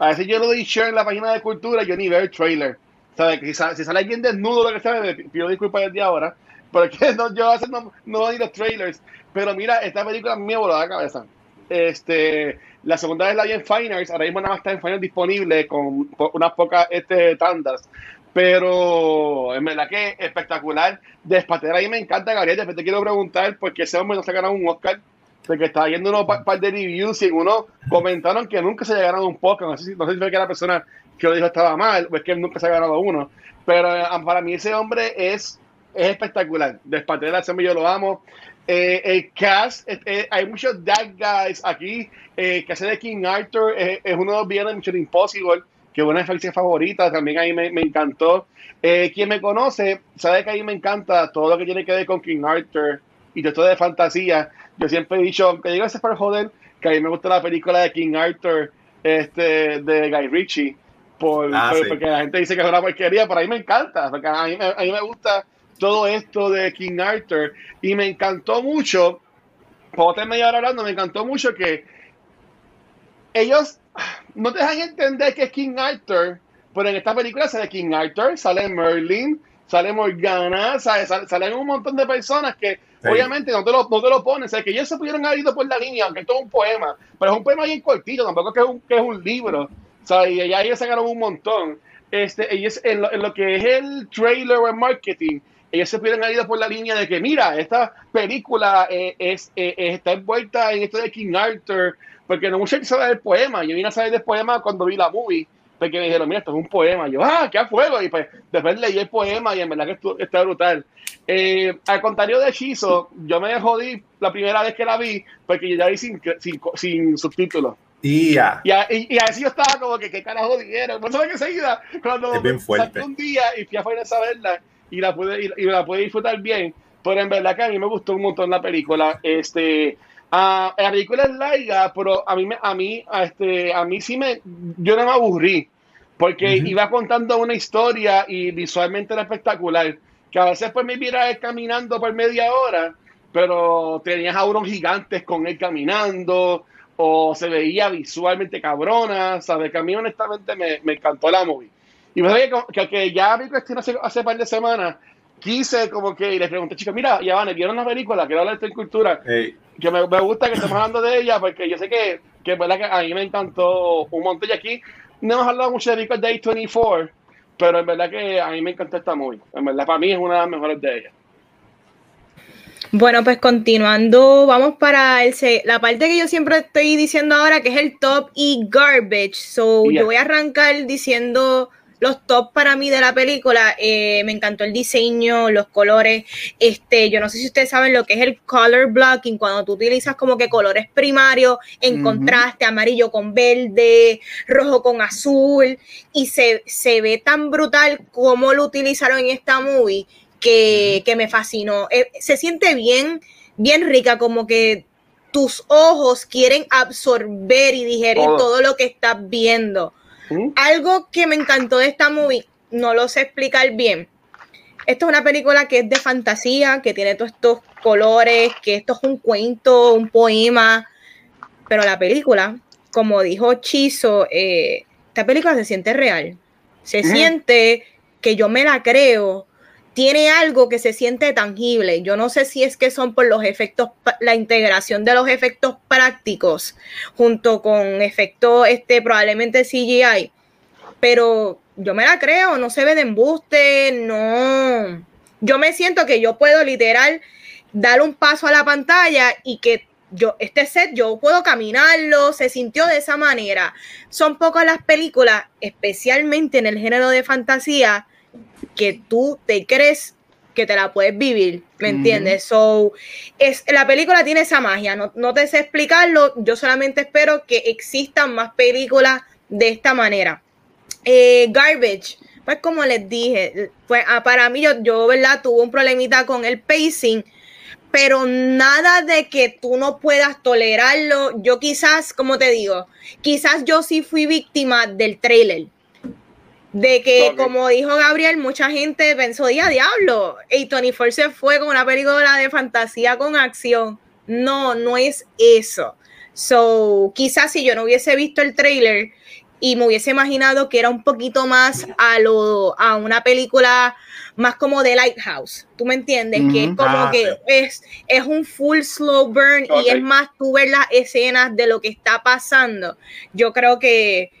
A veces yo lo doy share en la página de cultura, yo ni veo el trailer. ¿Sabes? Que si, sale, si sale alguien desnudo, lo que sea, me pido disculpas desde ahora. Porque no, yo a veces no, no doy los trailers. Pero mira, esta película me voló la cabeza. Este, la segunda vez la vi en Finals, ahora mismo nada más está en Finals disponible con unas pocas este, tandas. Pero en verdad que espectacular. De Espatera ahí me encanta, Gabriel. Después te quiero preguntar por qué ese hombre no se ha ganado un Oscar. Porque estaba viendo unos par, de reviews y uno comentaron que nunca se ha ganado un podcast. No sé, si, no sé si fue que la persona que lo dijo estaba mal o es que nunca se ha ganado uno. Pero eh, para mí ese hombre es, es espectacular. De Espatera, ese hombre yo lo amo. Eh, el cast, eh, hay muchos dead guys aquí. que hace de King Arthur es, uno de los villanos de Mission Impossible que una de mis favoritas, también ahí me, me encantó. Eh, quien me conoce sabe que ahí me encanta todo lo que tiene que ver con King Arthur y de todo de fantasía. Yo siempre he dicho, aunque digo eso para joder, que a mí me gusta la película de King Arthur este, de Guy Ritchie, por, ah, porque la gente dice que es una porquería, pero a mí me encanta, porque a mí, a mí me gusta todo esto de King Arthur y me encantó mucho, puedo tener media hora hablando, me encantó mucho que ellos no te dejan entender que es King Arthur, pero en esta película sale King Arthur, sale Merlin, sale Morgana, sale, salen un montón de personas que obviamente no te lo, no te lo ponen, o sea, que ellos se pudieron haber ido por la línea, aunque esto es un poema, pero es un poema bien cortito, tampoco es que es un, que es un libro, o sea, y ya ellos sacaron un montón. Este, ellos, en lo, en lo que es el trailer o el marketing, ellos se pudieron haber ido por la línea de que, mira, esta película eh, es, eh, está envuelta en esto de King Arthur, porque no mucha gente sabe del poema. Yo vine a saber del poema cuando vi la movie, porque me dijeron, mira, esto es un poema. yo, ah, qué a fuego. Y pues después leí el poema y en verdad que está brutal. Eh, al contrario de Hechizo, yo me jodí la primera vez que la vi, porque yo ya vi sin, sin, sin subtítulos. Y, a, y, así yo estaba como que qué carajo dijeron. No sé qué seguida, cuando salí un día y fui a a verla y la pude, y, y la pude disfrutar bien. Pero en verdad que a mí me gustó un montón la película. Este, Ah, la película es larga, pero a mí, a mí, a este, a mí sí me, yo no me aburrí, porque iba contando una historia y visualmente era espectacular, que a veces pues me viera él caminando por media hora, pero tenías auros gigantes con él caminando, o se veía visualmente cabrona, ¿sabes? Que a mí honestamente me, me encantó la movie. Y me que, que, ya vi cuestión hace, hace un par de semanas, quise como que, y les pregunté, chicos, mira, ya van, ¿vieron la película? Quiero hablar de esta cultura. Que me, me, gusta que estemos hablando de ella, porque yo sé que, que, ¿verdad? que a mí me encantó un montón. Y aquí no hemos hablado mucho de Rico Day 24, pero en verdad que a mí me encantó esta muy. En verdad, para mí es una de las mejores de ellas. Bueno, pues continuando, vamos para el, la parte que yo siempre estoy diciendo ahora, que es el top y garbage. So, yo voy a arrancar diciendo los top para mí de la película, eh, me encantó el diseño, los colores. Este, yo no sé si ustedes saben lo que es el color blocking, cuando tú utilizas como que colores primarios en contraste, amarillo con verde, rojo con azul, y se, se ve tan brutal como lo utilizaron en esta movie que, me fascinó. Eh, se siente bien, bien rica, como que tus ojos quieren absorber y digerir todo lo que estás viendo. Algo que me encantó de esta movie, no lo sé explicar bien. Esto es una película que es de fantasía, que tiene todos estos colores, que esto es un cuento, un poema, pero la película, como dijo Chizo, eh, esta película se siente real. Se siente que yo me la creo, tiene algo que se siente tangible. Yo no sé si es que son por los efectos, la integración de los efectos prácticos junto con efectos, este, probablemente CGI, pero yo me la creo, no se ve de embuste, no. Yo me siento que yo puedo literal dar un paso a la pantalla y que yo, este set, yo puedo caminarlo, se sintió de esa manera. Son pocas las películas, especialmente en el género de fantasía, que tú te crees que te la puedes vivir, ¿me entiendes? So, es, la película tiene esa magia, no, no, te sé explicarlo, yo solamente espero que existan más películas de esta manera. Eh, garbage, pues como les dije, pues, ah, para mí yo, yo, ¿verdad? Tuve un problemita con el pacing, pero nada de que tú no puedas tolerarlo. Yo quizás, como te digo, quizás yo sí fui víctima del trailer de que, como dijo Gabriel, mucha gente pensó, día diablo, y Tony Ford se fue con una película de fantasía con acción. No, no es eso. So, quizás si yo no hubiese visto el trailer y me hubiese imaginado que era un poquito más a lo a una película más como de Lighthouse, ¿tú me entiendes? Que es como ah, que es, es un full slow burn y es más tú ver las escenas de lo que está pasando. Yo creo que,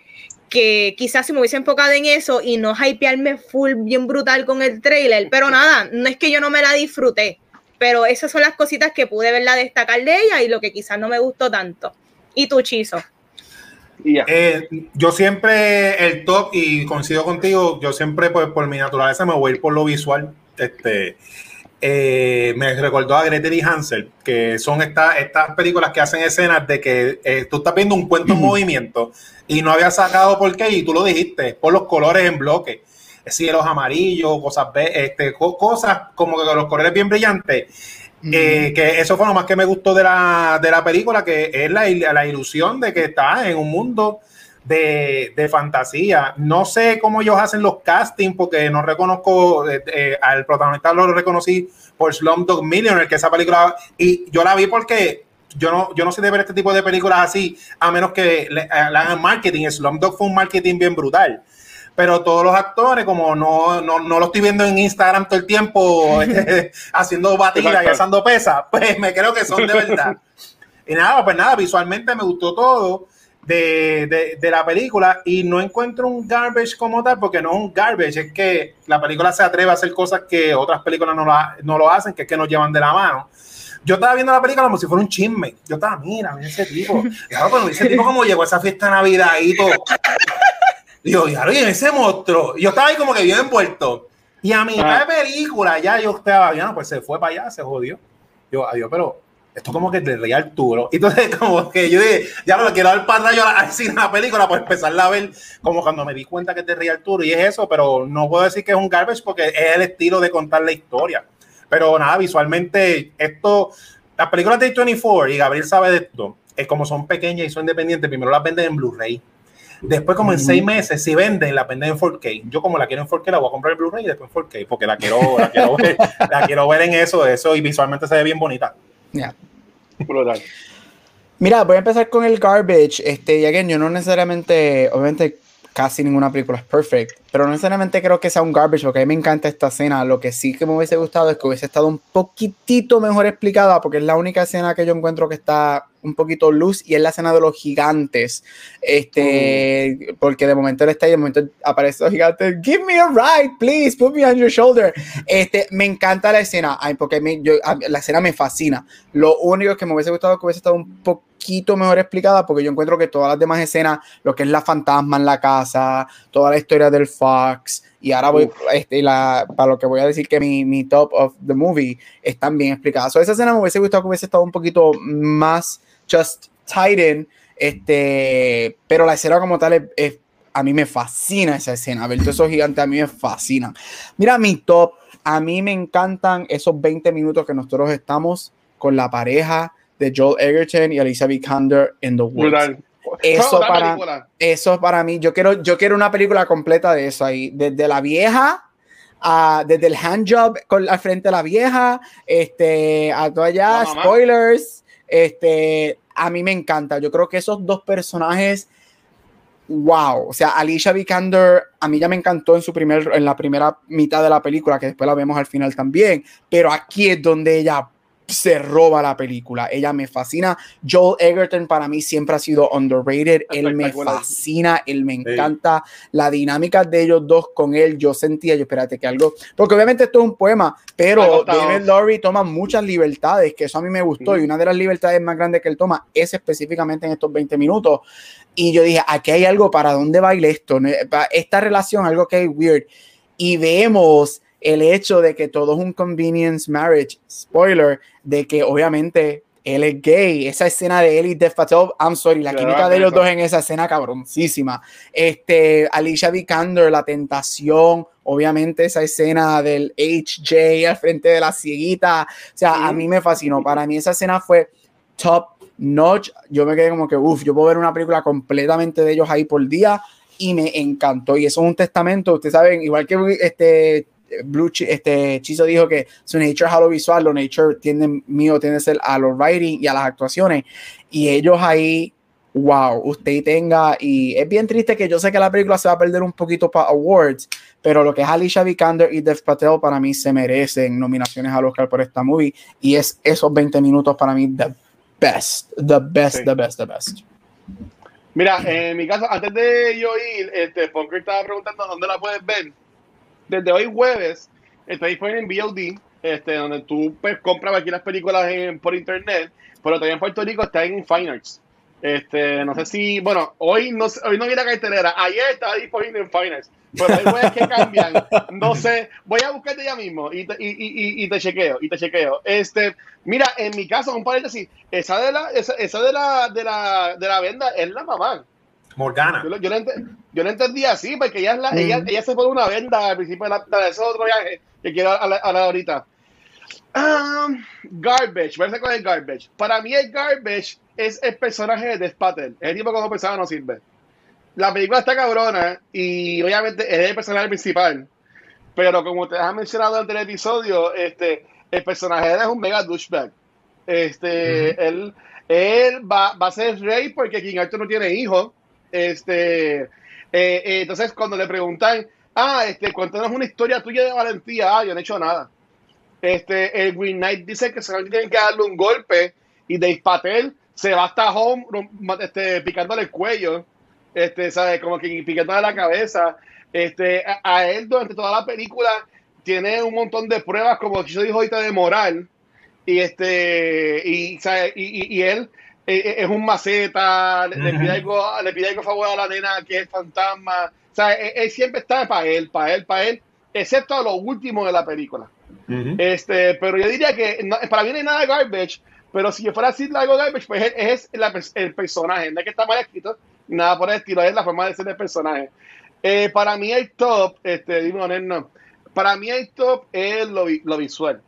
que quizás si me hubiese enfocado en eso y no hypearme full bien brutal con el trailer, pero nada, no es que yo no me la disfruté, pero esas son las cositas que pude verla destacar de ella y lo que quizás no me gustó tanto. ¿Y tu Chizo? Eh, yo siempre el top y coincido contigo, yo siempre pues, por mi naturaleza me voy a ir por lo visual. Este, eh, me recordó a Gretel y Hansel, que son estas estas películas que hacen escenas de que eh, tú estás viendo un cuento en movimiento y no había sacado por qué, y tú lo dijiste, por los colores en bloque, cielos amarillos, cosas, este, cosas como que los colores bien brillantes. Eh, que eso fue lo más que me gustó de la, de la película, que es la, la ilusión de que está en un mundo de, de, fantasía. No sé cómo ellos hacen los castings, porque no reconozco, eh, eh, al protagonista lo reconocí por Slumdog Millionaire, que esa película, y yo la vi porque yo no, yo no sé de ver este tipo de películas así, a menos que le, hagan marketing. Slumdog fue un marketing bien brutal pero todos los actores, como no, no, no lo estoy viendo en Instagram todo el tiempo haciendo batidas y haciendo pesas, pues me creo que son de verdad. y nada, pues nada, visualmente me gustó todo de, de, la película y no encuentro un garbage como tal, porque no es un garbage, es que la película se atreve a hacer cosas que otras películas no lo, no lo hacen, que es que nos llevan de la mano. Yo estaba viendo la película como si fuera un chisme. Yo estaba, mira, mira ese tipo. Claro, pero ese tipo como llegó a esa fiesta de Navidad y todo. Digo, ya en ese monstruo. Yo estaba ahí como que bien envuelto. Y a mitad de película, ya yo estaba, ya, pues se fue para allá, se jodió. Yo, adiós, pero esto como que de Rey Arturo. Y entonces, como que yo dije, ya me lo quiero dar para yo al cine la película, pues empezarla a ver como cuando me di cuenta que es de Rey Arturo. Y es eso, pero no puedo decir que es un garbage porque es el estilo de contar la historia. Pero nada, visualmente, esto, las películas de 24, y Gabriel sabe de esto, es como son pequeñas y son independientes, primero las venden en Blu-ray. Después, como en seis meses, si venden, la venden en 4K. Yo, como la quiero en 4K, la voy a comprar en Blu-ray y después en 4K, porque la quiero, la quiero, ver, la quiero ver en eso, eso, y visualmente se ve bien bonita. Ya. Mira, voy a empezar con el garbage. Este, y again, yo no necesariamente, obviamente, casi ninguna película es perfect, pero no necesariamente creo que sea un garbage, porque a mí me encanta esta escena. Lo que sí que me hubiese gustado es que hubiese estado un poquitito mejor explicada, porque es la única escena que yo encuentro que está un poquito luz y es la escena de los gigantes. Este, mm. porque de momento él está y de momento aparece los gigantes. Give me a ride, please, put me on your shoulder. Este, me encanta la escena, ay, porque me, yo, la escena me fascina. Lo único que me hubiese gustado que hubiese estado un poquito mejor explicada, porque yo encuentro que todas las demás escenas, lo que es la fantasma en la casa, toda la historia del Fox, y ahora voy, este, la, para lo que voy a decir que mi, mi top of the movie están bien explicadas. So, esa escena me hubiese gustado que hubiese estado un poquito más Just Titan, este, pero la escena como tal es, a mí me fascina esa escena, ver todos esos gigantes a mí me fascinan. Mira mi top, a mí me encantan esos 20 minutos que nosotros estamos con la pareja de Joel Egerton y Alicia Vikander en The Woods. Eso para, eso para mí, yo quiero, yo quiero una película completa de eso ahí, desde la vieja a, desde el handjob con la frente de la vieja, este, a todas allá, spoilers, este, a mí me encanta. Yo creo que esos dos personajes, wow. O sea, Alicia Vikander, a mí ya me encantó en su primer, en la primera mitad de la película, que después la vemos al final también. Pero aquí es donde ella se roba la película. Ella me fascina. Joel Egerton para mí siempre ha sido underrated. Él me fascina, él me encanta. La dinámica de ellos dos con él, yo sentía, yo espérate que algo, porque obviamente esto es un poema, pero David Laurie toma muchas libertades, que eso a mí me gustó. Y una de las libertades más grandes que él toma es específicamente en estos 20 minutos. Y yo dije, aquí hay algo para dónde baile esto. Esta relación, algo que es weird. Y vemos el hecho de que todo es un convenience marriage, spoiler, de que obviamente él es gay, esa escena de él y Dev Patel, I'm sorry, la química de los dos en esa escena cabroncísima. Este, Alicia Vikander, la tentación, obviamente esa escena del HJ al frente de la cieguita, o sea, a mí me fascinó, para mí esa escena fue top notch, yo me quedé como que, uff, yo puedo ver una película completamente de ellos ahí por día y me encantó, y eso es un testamento, ustedes saben, igual que este Blue este Chizo dijo que su nature es a lo visual, lo nature tiene mío tiene que ser a los writing y a las actuaciones. Y ellos ahí wow, usted tenga, y es bien triste que yo sé que la película se va a perder un poquito para awards, pero lo que es Alicia Vikander y Dev Patel para mí se merecen nominaciones al Oscar por esta movie, y es esos 20 minutos para mí the best, the best, the best, the best. Mira, en mi caso, antes de yo ir, este, Funker estaba preguntando dónde la puedes ver. Desde hoy jueves está disponible en VOD, este, donde tú pues, compras aquí las películas por internet, pero también en Puerto Rico está en Fine Arts. Este, no sé si, bueno, hoy no, hoy no vi la cartelera, ayer estaba disponible en Finance, pero hay jueces que cambian, no sé, voy a buscarte ya mismo y te, y, y, y te chequeo, y te chequeo. Este, mira, en mi caso, un paréntesis, esa de la, esa, esa de la, de la, de la venda es la mamá. Morgana. Yo, yo, yo, entendí así, porque ella, es la, ella, ella, se pone una venda al principio de, la, de ese otro viaje que quiero hablar ahorita. Um, garbage, voy a con el garbage. Para mí el garbage es el personaje de Spatel. Es el tipo como persona no sirve. La película está cabrona y obviamente es el personaje principal. Pero como ustedes han mencionado en el episodio, este, el personaje es un mega douchebag. Este, él, él va, va, a ser rey porque King Arthur no tiene hijos. Este, eh, eh, entonces cuando le preguntan, ah, este, cuéntanos una historia tuya de valentía, ah, yo no he hecho nada. Este, el Green Knight dice que se tienen que darle un golpe y Dave Patel se va hasta home este, picándole el cuello, este, ¿sabes? Como que picándole la cabeza. Este, a, él durante toda la película tiene un montón de pruebas, como yo dijo ahorita, de moral. Y este, y, y, y, él eh, eh, es un maceta, le, pide algo, le pide algo a favor a la nena que es fantasma. O sea, él, siempre está para él, para él, para él, excepto a lo último de la película. Este, pero yo diría que para mí no hay nada de garbage, pero si yo fuera a decir algo garbage, pues es, el personaje, no es que está mal escrito, nada por el estilo, es la forma de ser el personaje. Eh, para mí el top, este, dime no, para mí el top es lo, lo visual.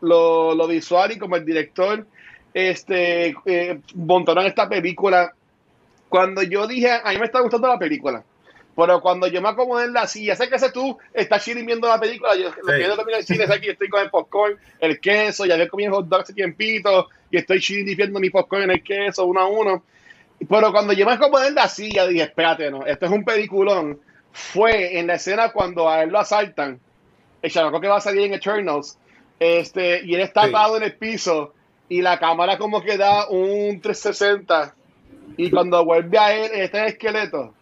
Lo, lo, visual y como el director este, eh, montaron esta película. Cuando yo dije, a mí me está gustando la película, pero cuando yo me acomodé en la silla, sé que ese tú estás chilling viendo la película, yo lo que yo termino el cine es aquí, estoy con el popcorn, el queso, ya había comido hot dogs aquí en Pito, y estoy chilling viendo mi popcorn en el queso, uno a uno. Pero cuando yo me acomodé en la silla, dije, espérate, no, esto es un peliculón. Fue en la escena cuando a él lo asaltan, el chavaco que va a salir en Eternals, este, y él está atado en el piso, y la cámara como que da un 360, y cuando vuelve a él, está en el esqueleto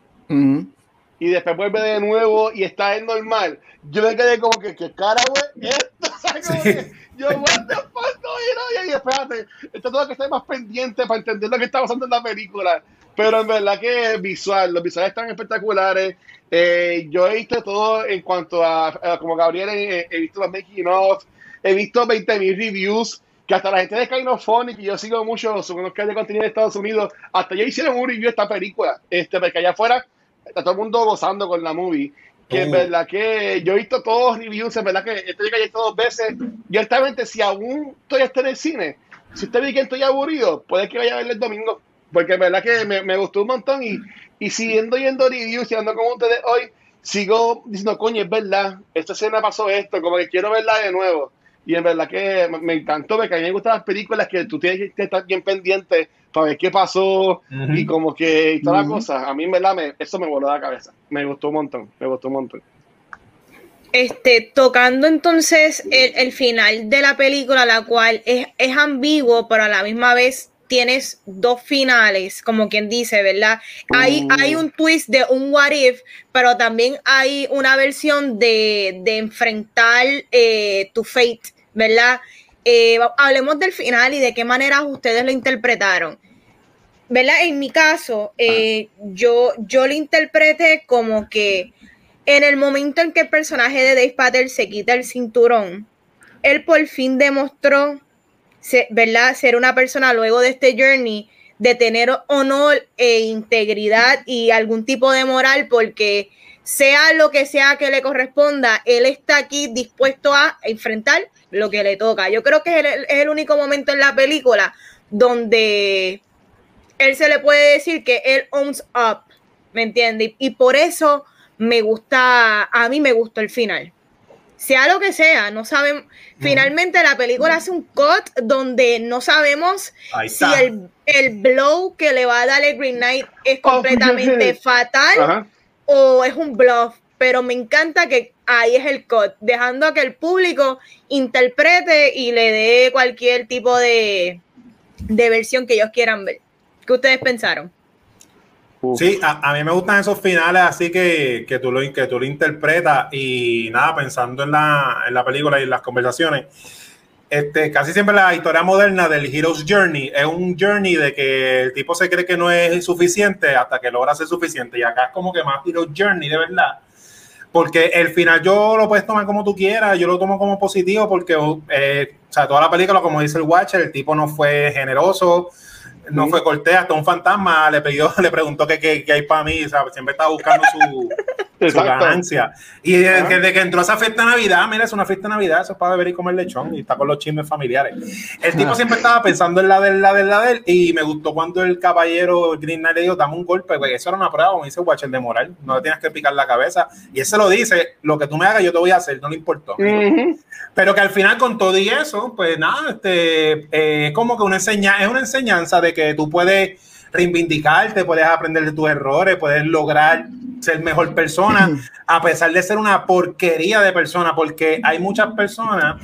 y después vuelve de nuevo y está en normal. Yo me quedé como que, ¿qué cara, güey? Esto, ¿sabes? Yo, what the fuck, no, y, y espérate, esto tengo que estar más pendiente para entender lo que está pasando en la película. Pero en verdad que es visual, los visuales están espectaculares. Eh, yo he visto todo en cuanto a, como Gabriel, he, visto los making of, he visto 20.000 reviews que hasta la gente de Kainophonic, que yo sigo mucho, son los que hay de contenido de Estados Unidos, hasta ya hicieron un review de esta película, este, porque allá afuera está todo el mundo gozando con la movie. Que en uh. verdad que yo he visto todos los reviews, en verdad que esto llega ya dos veces. Y altamente, si aún estoy en el cine, si usted ve que estoy aburrido, puede que vaya a verlo el domingo. Porque en verdad que me, me gustó un montón. Y, y siguiendo yendo reviews y ando con ustedes hoy, sigo diciendo, coño, es verdad, esta escena pasó esto, como que quiero verla de nuevo. Y en verdad que me encantó, porque a mí me gustan las películas que tú tienes que estar bien pendiente para ver qué pasó y como que y toda la cosa. A mí, en verdad, me, eso me voló la cabeza. Me gustó un montón, me gustó un montón. Este, tocando entonces el, el final de la película, la cual es, es ambiguo, pero a la misma vez tienes dos finales, como quien dice, ¿verdad? Hay, uh. hay un twist de un what if, pero también hay una versión de, de enfrentar eh, tu fate, ¿verdad? Eh, hablemos del final y de qué manera ustedes lo interpretaron. ¿Verdad? En mi caso, eh, yo, yo lo interpreté como que en el momento en que el personaje de Dave Patel se quita el cinturón, él por fin demostró, ¿verdad?, ser una persona luego de este journey, de tener honor e integridad y algún tipo de moral, porque sea lo que sea que le corresponda, él está aquí dispuesto a enfrentar lo que le toca. Yo creo que es el, único momento en la película donde él se le puede decir que él owns up, ¿me entiendes? Y, por eso me gusta, a mí me gustó el final. sea lo que sea, no sabemos. Finalmente la película hace un cut donde no sabemos si el, el, blow que le va a dar el Green Knight es oh, completamente fatal o es un bluff. Pero me encanta que ahí es el cut, dejando a que el público interprete y le dé cualquier tipo de, de versión que ellos quieran ver. ¿Qué ustedes pensaron? Sí, a, mí me gustan esos finales así que, que, tú lo, que tú lo interpretas y nada, pensando en la, en la película y en las conversaciones, este, casi siempre la historia moderna del Hero's Journey es un journey de que el tipo se cree que no es suficiente hasta que logra ser suficiente y acá es como que más Hero's Journey de verdad. Porque el final yo lo puedes tomar como tú quieras, yo lo tomo como positivo porque, eh, o sea, toda la película, como dice el Watcher, el tipo no fue generoso, no fue cortés, hasta un fantasma le pidió, le preguntó qué, qué, hay para mí, siempre estaba buscando su, ganancia. Y desde, que entró esa fiesta de Navidad, mira, es una fiesta de Navidad, eso es para beber y comer lechón y está con los chismes familiares. El tipo siempre estaba pensando en la del, la del, la del, y me gustó cuando el caballero Green Knight le dijo, dame un golpe, porque eso era una prueba, como dice Watcher de moral, no le tienes que picar la cabeza. Y él se lo dice, lo que tú me hagas yo te voy a hacer, no le importó. Pero que al final con todo y eso, pues nada, este, eh, como que una enseña, es una enseñanza de que tú puedes reivindicarte, puedes aprender de tus errores, puedes lograr ser mejor persona, a pesar de ser una porquería de persona, porque hay muchas personas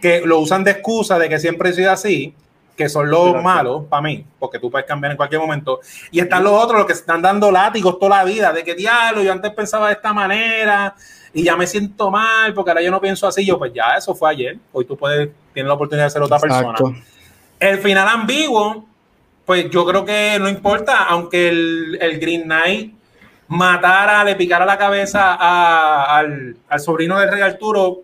que lo usan de excusa de que siempre he sido así, que son los malos para mí, porque tú puedes cambiar en cualquier momento. Y están los otros, los que están dando látigos toda la vida, de que diablo, yo antes pensaba de esta manera y ya me siento mal porque ahora yo no pienso así. Yo, pues ya, eso fue ayer. Hoy tú puedes, tienes la oportunidad de ser otra persona. El final ambiguo, pues yo creo que no importa, aunque el, Green Knight matara, le picara la cabeza al, sobrino de Rey Arturo,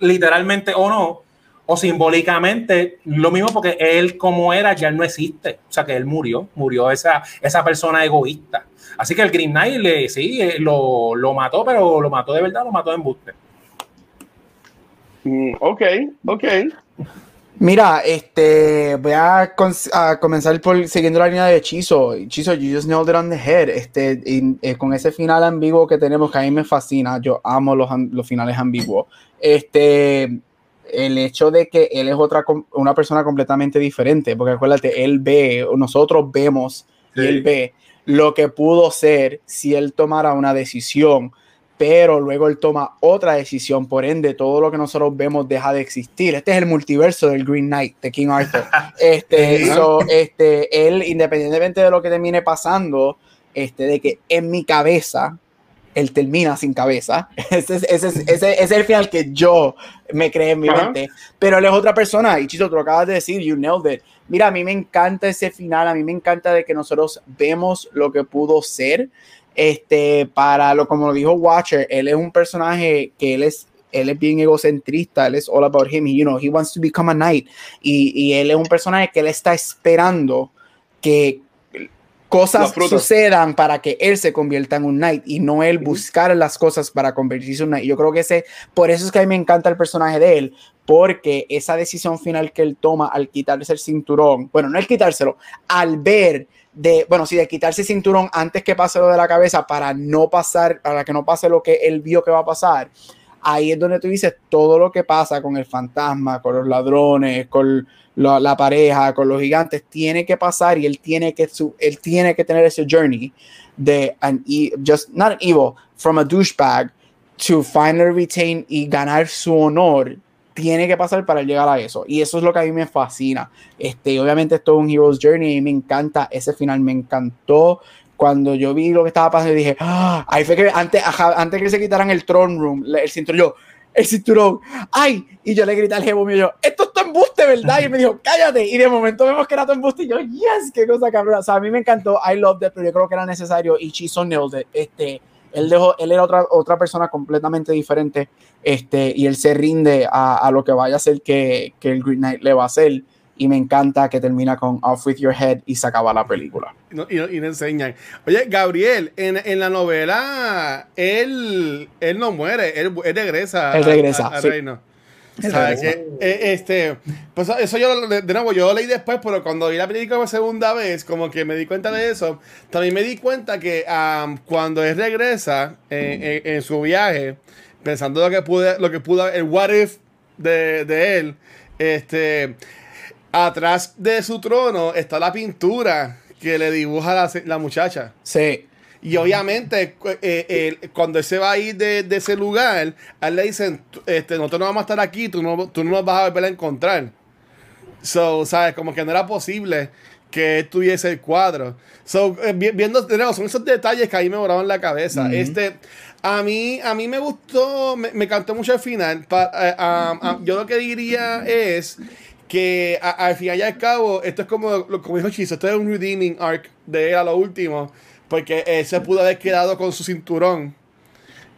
literalmente o no, o simbólicamente, lo mismo porque él como era ya no existe, o sea que él murió, murió esa, esa persona egoísta. Así que el Green Knight le, sí, eh, lo, lo mató, pero lo mató de verdad, lo mató en buste. Mm, ok, ok. Mira, este, voy a, comenzar por siguiendo la línea de Hechizo. Hechizo, you just nailed it on the head. Este, eh, con ese final ambiguo que tenemos, que a mí me fascina, yo amo los, los finales ambiguos. Este, el hecho de que él es otra, una persona completamente diferente, porque acuérdate, él ve, nosotros vemos y él ve lo que pudo ser si él tomara una decisión pero luego él toma otra decisión, por ende todo lo que nosotros vemos deja de existir. Este es el multiverso del Green Knight de King Arthur. Este, este, él, independientemente de lo que termine pasando, este, de que en mi cabeza, él termina sin cabeza. Ese es, ese, ese, es el final que yo me creé en mi mente. Pero él es otra persona. Y Chito, tú lo acabas de decir, you nailed it. Mira, a mí me encanta ese final. A mí me encanta de que nosotros vemos lo que pudo ser. Este, para lo como lo dijo Watcher, él es un personaje que él es él es bien egocentrista, él es all about him, you know, he wants to become a knight. Y, y él es un personaje que él está esperando que cosas sucedan para que él se convierta en un knight y no él buscar las cosas para convertirse en un knight. Yo creo que ese, por eso es que a mí me encanta el personaje de él, porque esa decisión final que él toma al quitarse el cinturón, bueno, no el quitárselo, al ver de, bueno, sí, de quitarse el cinturón antes que pase lo de la cabeza para no pasar, para que no pase lo que él vio que va a pasar. Ahí es donde tú dices todo lo que pasa con el fantasma, con los ladrones, con la, pareja, con los gigantes, tiene que pasar y él tiene que, su, él tiene que tener ese journey de an, e, just not an evil, from a douchebag to finally retain y ganar su honor tiene que pasar para llegar a eso. Y eso es lo que a mí me fascina. Este, obviamente es un Hero's Journey y me encanta. Ese final me encantó. Cuando yo vi lo que estaba pasando, dije, ah, ahí fue que antes, antes que se quitaran el throne room, el cinturón, yo, el cinturón, ay, y yo le grité al jevo mío, yo, esto es tu embuste, ¿verdad? Y me dijo, cállate, y de momento vemos que era tu embuste, y yo, yes, qué cosa cabrón, o sea, a mí me encantó, I love that, pero yo creo que era necesario, y Chiso nailed este, él dejó, él era otra, otra persona completamente diferente, este, y él se rinde a, a lo que vaya a ser que, que, el Green Knight le va a hacer. Y me encanta que termina con Off with Your Head y se acaba la película. Y, no, y, no enseñan. Oye, Gabriel, en, en, la novela, él, él no muere, él, él regresa. Él regresa. al reino. Que, eh, este, pues eso yo de, nuevo yo lo leí después, pero cuando vi la película por segunda vez, como que me di cuenta de eso. También me di cuenta que cuando él regresa en su viaje, pensando lo que pude, lo que pudo, el what if de, de él, este, atrás de su trono está la pintura que le dibuja la, la muchacha. Sí. Y obviamente, eh, cuando él se va a ir de, de, ese lugar, a él le dicen, este, nosotros no vamos a estar aquí, tú no, tú no nos vas a volver a encontrar. So, ¿sabes? Como que no era posible que tuviese el cuadro. So, eh, viendo, son esos detalles que ahí me volaban la cabeza. Este, a mí, a mí me gustó, me, me cantó mucho el final. Eh, yo lo que diría es que al final y al cabo, esto es como, como dijo Chiso, esto es un redeeming arc de él a lo último, porque él se pudo haber quedado con su cinturón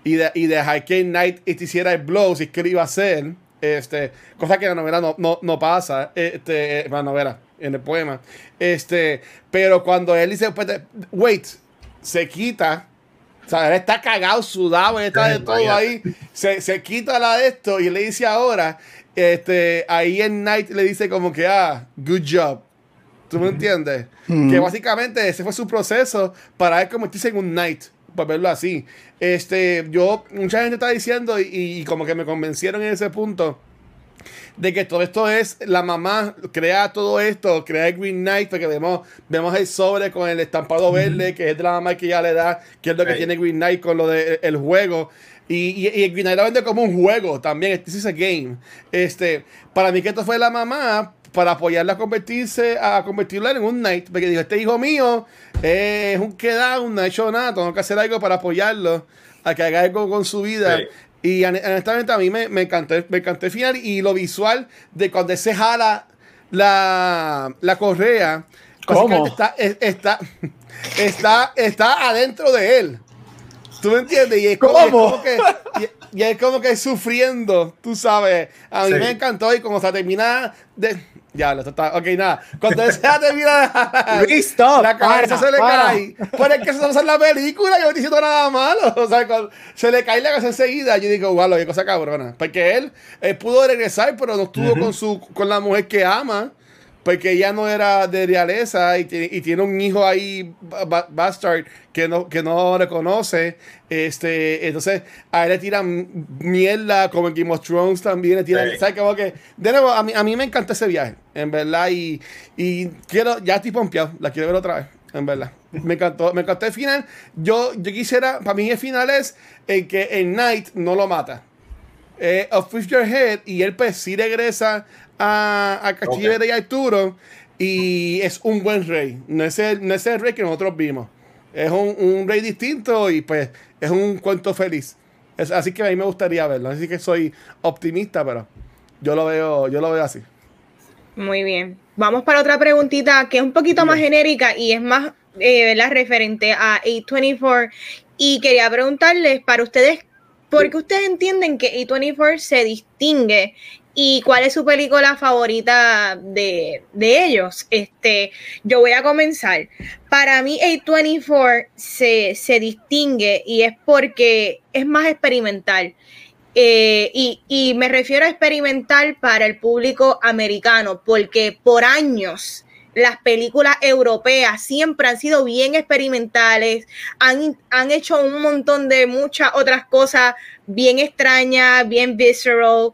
y, de, y dejar que Knight hiciera el blow si es que lo iba a hacer. Este, cosa que en la novela no, no, no pasa, este, en la novela, en el poema. Este, pero cuando él dice, pues, wait, se quita, o sea, él está cagado, sudado, está de todo ahí, se, se quita la de esto y le dice ahora, este, ahí en Night le dice como que, ah, good job. ¿Tú me entiendes? Que básicamente ese fue su proceso para él convertirse en un Knight, por verlo así. Este, yo, mucha gente está diciendo y, como que me convencieron en ese punto de que todo esto es la mamá crea todo esto, crea el Green Knight, porque vemos, vemos el sobre con el estampado verde, que es de la mamá que ya le da, que es lo que tiene Green Knight con lo del el juego. Y, y, el Green Knight lo vende como un juego también, este es game. Este, para mí que esto fue la mamá para apoyarla a convertirse, a convertirla en un knight, porque dijo, este hijo mío es un queda, no ha hecho nada, tengo que hacer algo para apoyarlo, a que haga algo con su vida. Y honestamente a mí me, me, encantó, me encantó el final y lo visual de cuando se jala la, la correa. ¿Cómo? Está, está, está, está adentro de él. ¿Tú me entiendes? Y es como, que, y, es como que sufriendo, tú sabes. A mí me encantó y como se termina de. Ya, lo está. Ok, nada. Cuando se termina la cabeza se le cae. Por es que se en la película, yo no estoy diciendo nada malo. O sea, cuando se le cae la cabeza enseguida, yo digo, wow, qué cosa cabrona. Porque él, él pudo regresar, pero no estuvo con, su, con la mujer que ama porque ella no era de realeza y, tiene un hijo ahí, bastard, que no, que no reconoce. Este, entonces, a él le tiran mierda, como en Game of Thrones también le tiran. ¿Sabes? Como que, de nuevo, a mí, a mí me encanta ese viaje, en verdad. Y, y quiero, ya estoy pompeado, la quiero ver otra vez, en verdad. Me encantó, me encantó el final. Yo, yo quisiera, para mí el final es el que el Knight no lo mata. Eh, Your Head y él pues sí regresa a, a Cachivere y Arturo y es un buen rey. No es el, no es el rey que nosotros vimos. Es un, un, rey distinto y pues es un cuento feliz. Es, así que a mí me gustaría verlo. Así que soy optimista, pero yo lo veo, yo lo veo así. Muy bien. Vamos para otra preguntita que es un poquito más genérica y es más eh, la referente a A24. Y quería preguntarles para ustedes, ¿por qué ustedes entienden que A24 se distingue y cuál es su película favorita de, ellos. Este, yo voy a comenzar. Para mí, A24 se, se distingue y es porque es más experimental. Eh, y, y, me refiero a experimental para el público americano, porque por años las películas europeas siempre han sido bien experimentales, han, han hecho un montón de muchas otras cosas bien extrañas, bien visceral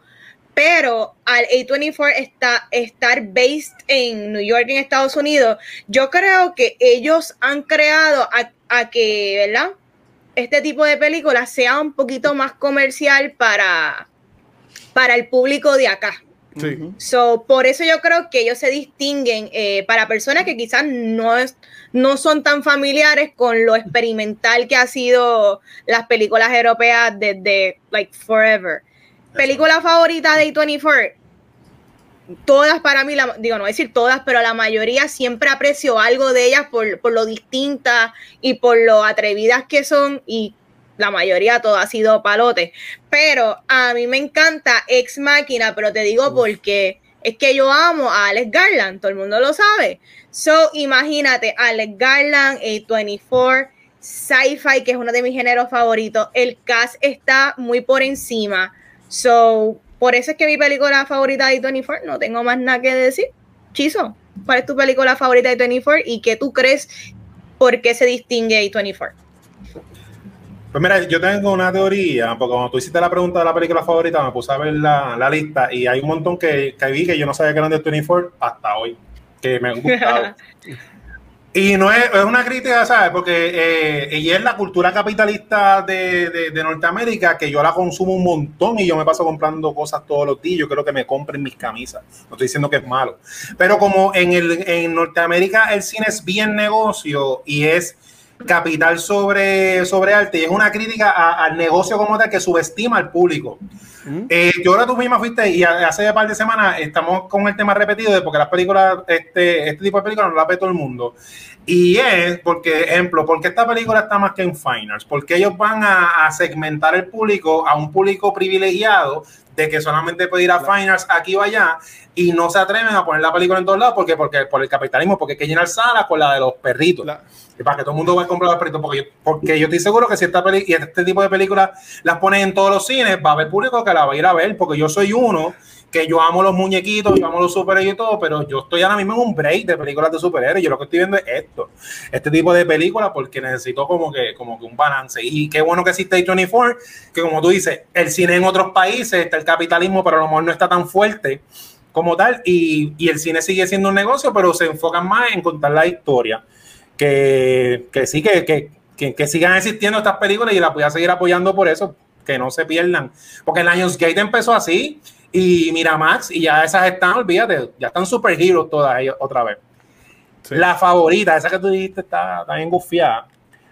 pero al A24 está, estar based en New York, en Estados Unidos, yo creo que ellos han creado a, que, ¿verdad? Este tipo de películas sea un poquito más comercial para, para el público de acá. Sí. So, por eso yo creo que ellos se distinguen eh, para personas que quizás no, es, no son tan familiares con lo experimental que ha sido las películas europeas desde like forever. Película favorita de A24. Todas para mí, digo, no decir todas, pero la mayoría siempre aprecio algo de ellas por, por lo distintas y por lo atrevidas que son y la mayoría todo ha sido palote. Pero a mí me encanta Ex Máquina, pero te digo porque es que yo amo a Alex Garland, todo el mundo lo sabe. So, imagínate, Alex Garland, A24, Sci-Fi, que es uno de mis géneros favoritos. El cast está muy por encima. So, por eso es que mi película favorita de 24, no tengo más nada que decir. Chizo, ¿cuál es tu película favorita de 24 y qué tú crees por qué se distingue A24? Pues mira, yo tengo una teoría, porque cuando tú hiciste la pregunta de la película favorita, me puse a ver la, lista y hay un montón que, que, vi que yo no sabía que eran de 24 hasta hoy, que me han gustado. y no es, es, una crítica, ¿sabes? Porque eh, ella es la cultura capitalista de, de, de, Norteamérica, que yo la consumo un montón y yo me paso comprando cosas todos los días. Yo creo que me compren mis camisas. No estoy diciendo que es malo. Pero como en, el, en Norteamérica el cine es bien negocio y es capital sobre, sobre arte y es una crítica al negocio como tal que subestima al público. Eh, yo ahora tú misma fuiste y hace un par de semanas estamos con el tema repetido de porque las películas, este, este tipo de películas no las ve todo el mundo. Y es porque, ejemplo, porque esta película está más que en finals, porque ellos van a, a segmentar el público a un público privilegiado de que solamente puede ir a finals aquí o allá y no se atreven a poner la película en todos lados porque, porque por el capitalismo, porque hay que llenar salas con la de los perritos. Y para que todo el mundo vaya a comprar los perritos, porque yo, porque yo estoy seguro que si esta peli y este tipo de películas las ponen en todos los cines, va a haber público que la va a ir a ver, porque yo soy uno que yo amo los muñequitos, yo amo los superhéroes y todo, pero yo estoy ahora mismo en un break de películas de superhéroes. Yo lo que estoy viendo es esto, este tipo de películas, porque necesito como que, como que un balance. Y qué bueno que existe A24, que como tú dices, el cine en otros países, está el capitalismo, pero a lo mejor no está tan fuerte como tal, y, y el cine sigue siendo un negocio, pero se enfocan más en contar la historia. Que, que sí, que, que, que, sigan existiendo estas películas y las voy a seguir apoyando por eso, que no se pierdan. Porque el Lionsgate empezó así y Miramax, y ya esas están, olvídate, ya están super heroes todas ellas otra vez. La favorita, esa que tú dijiste está, bien gufiada,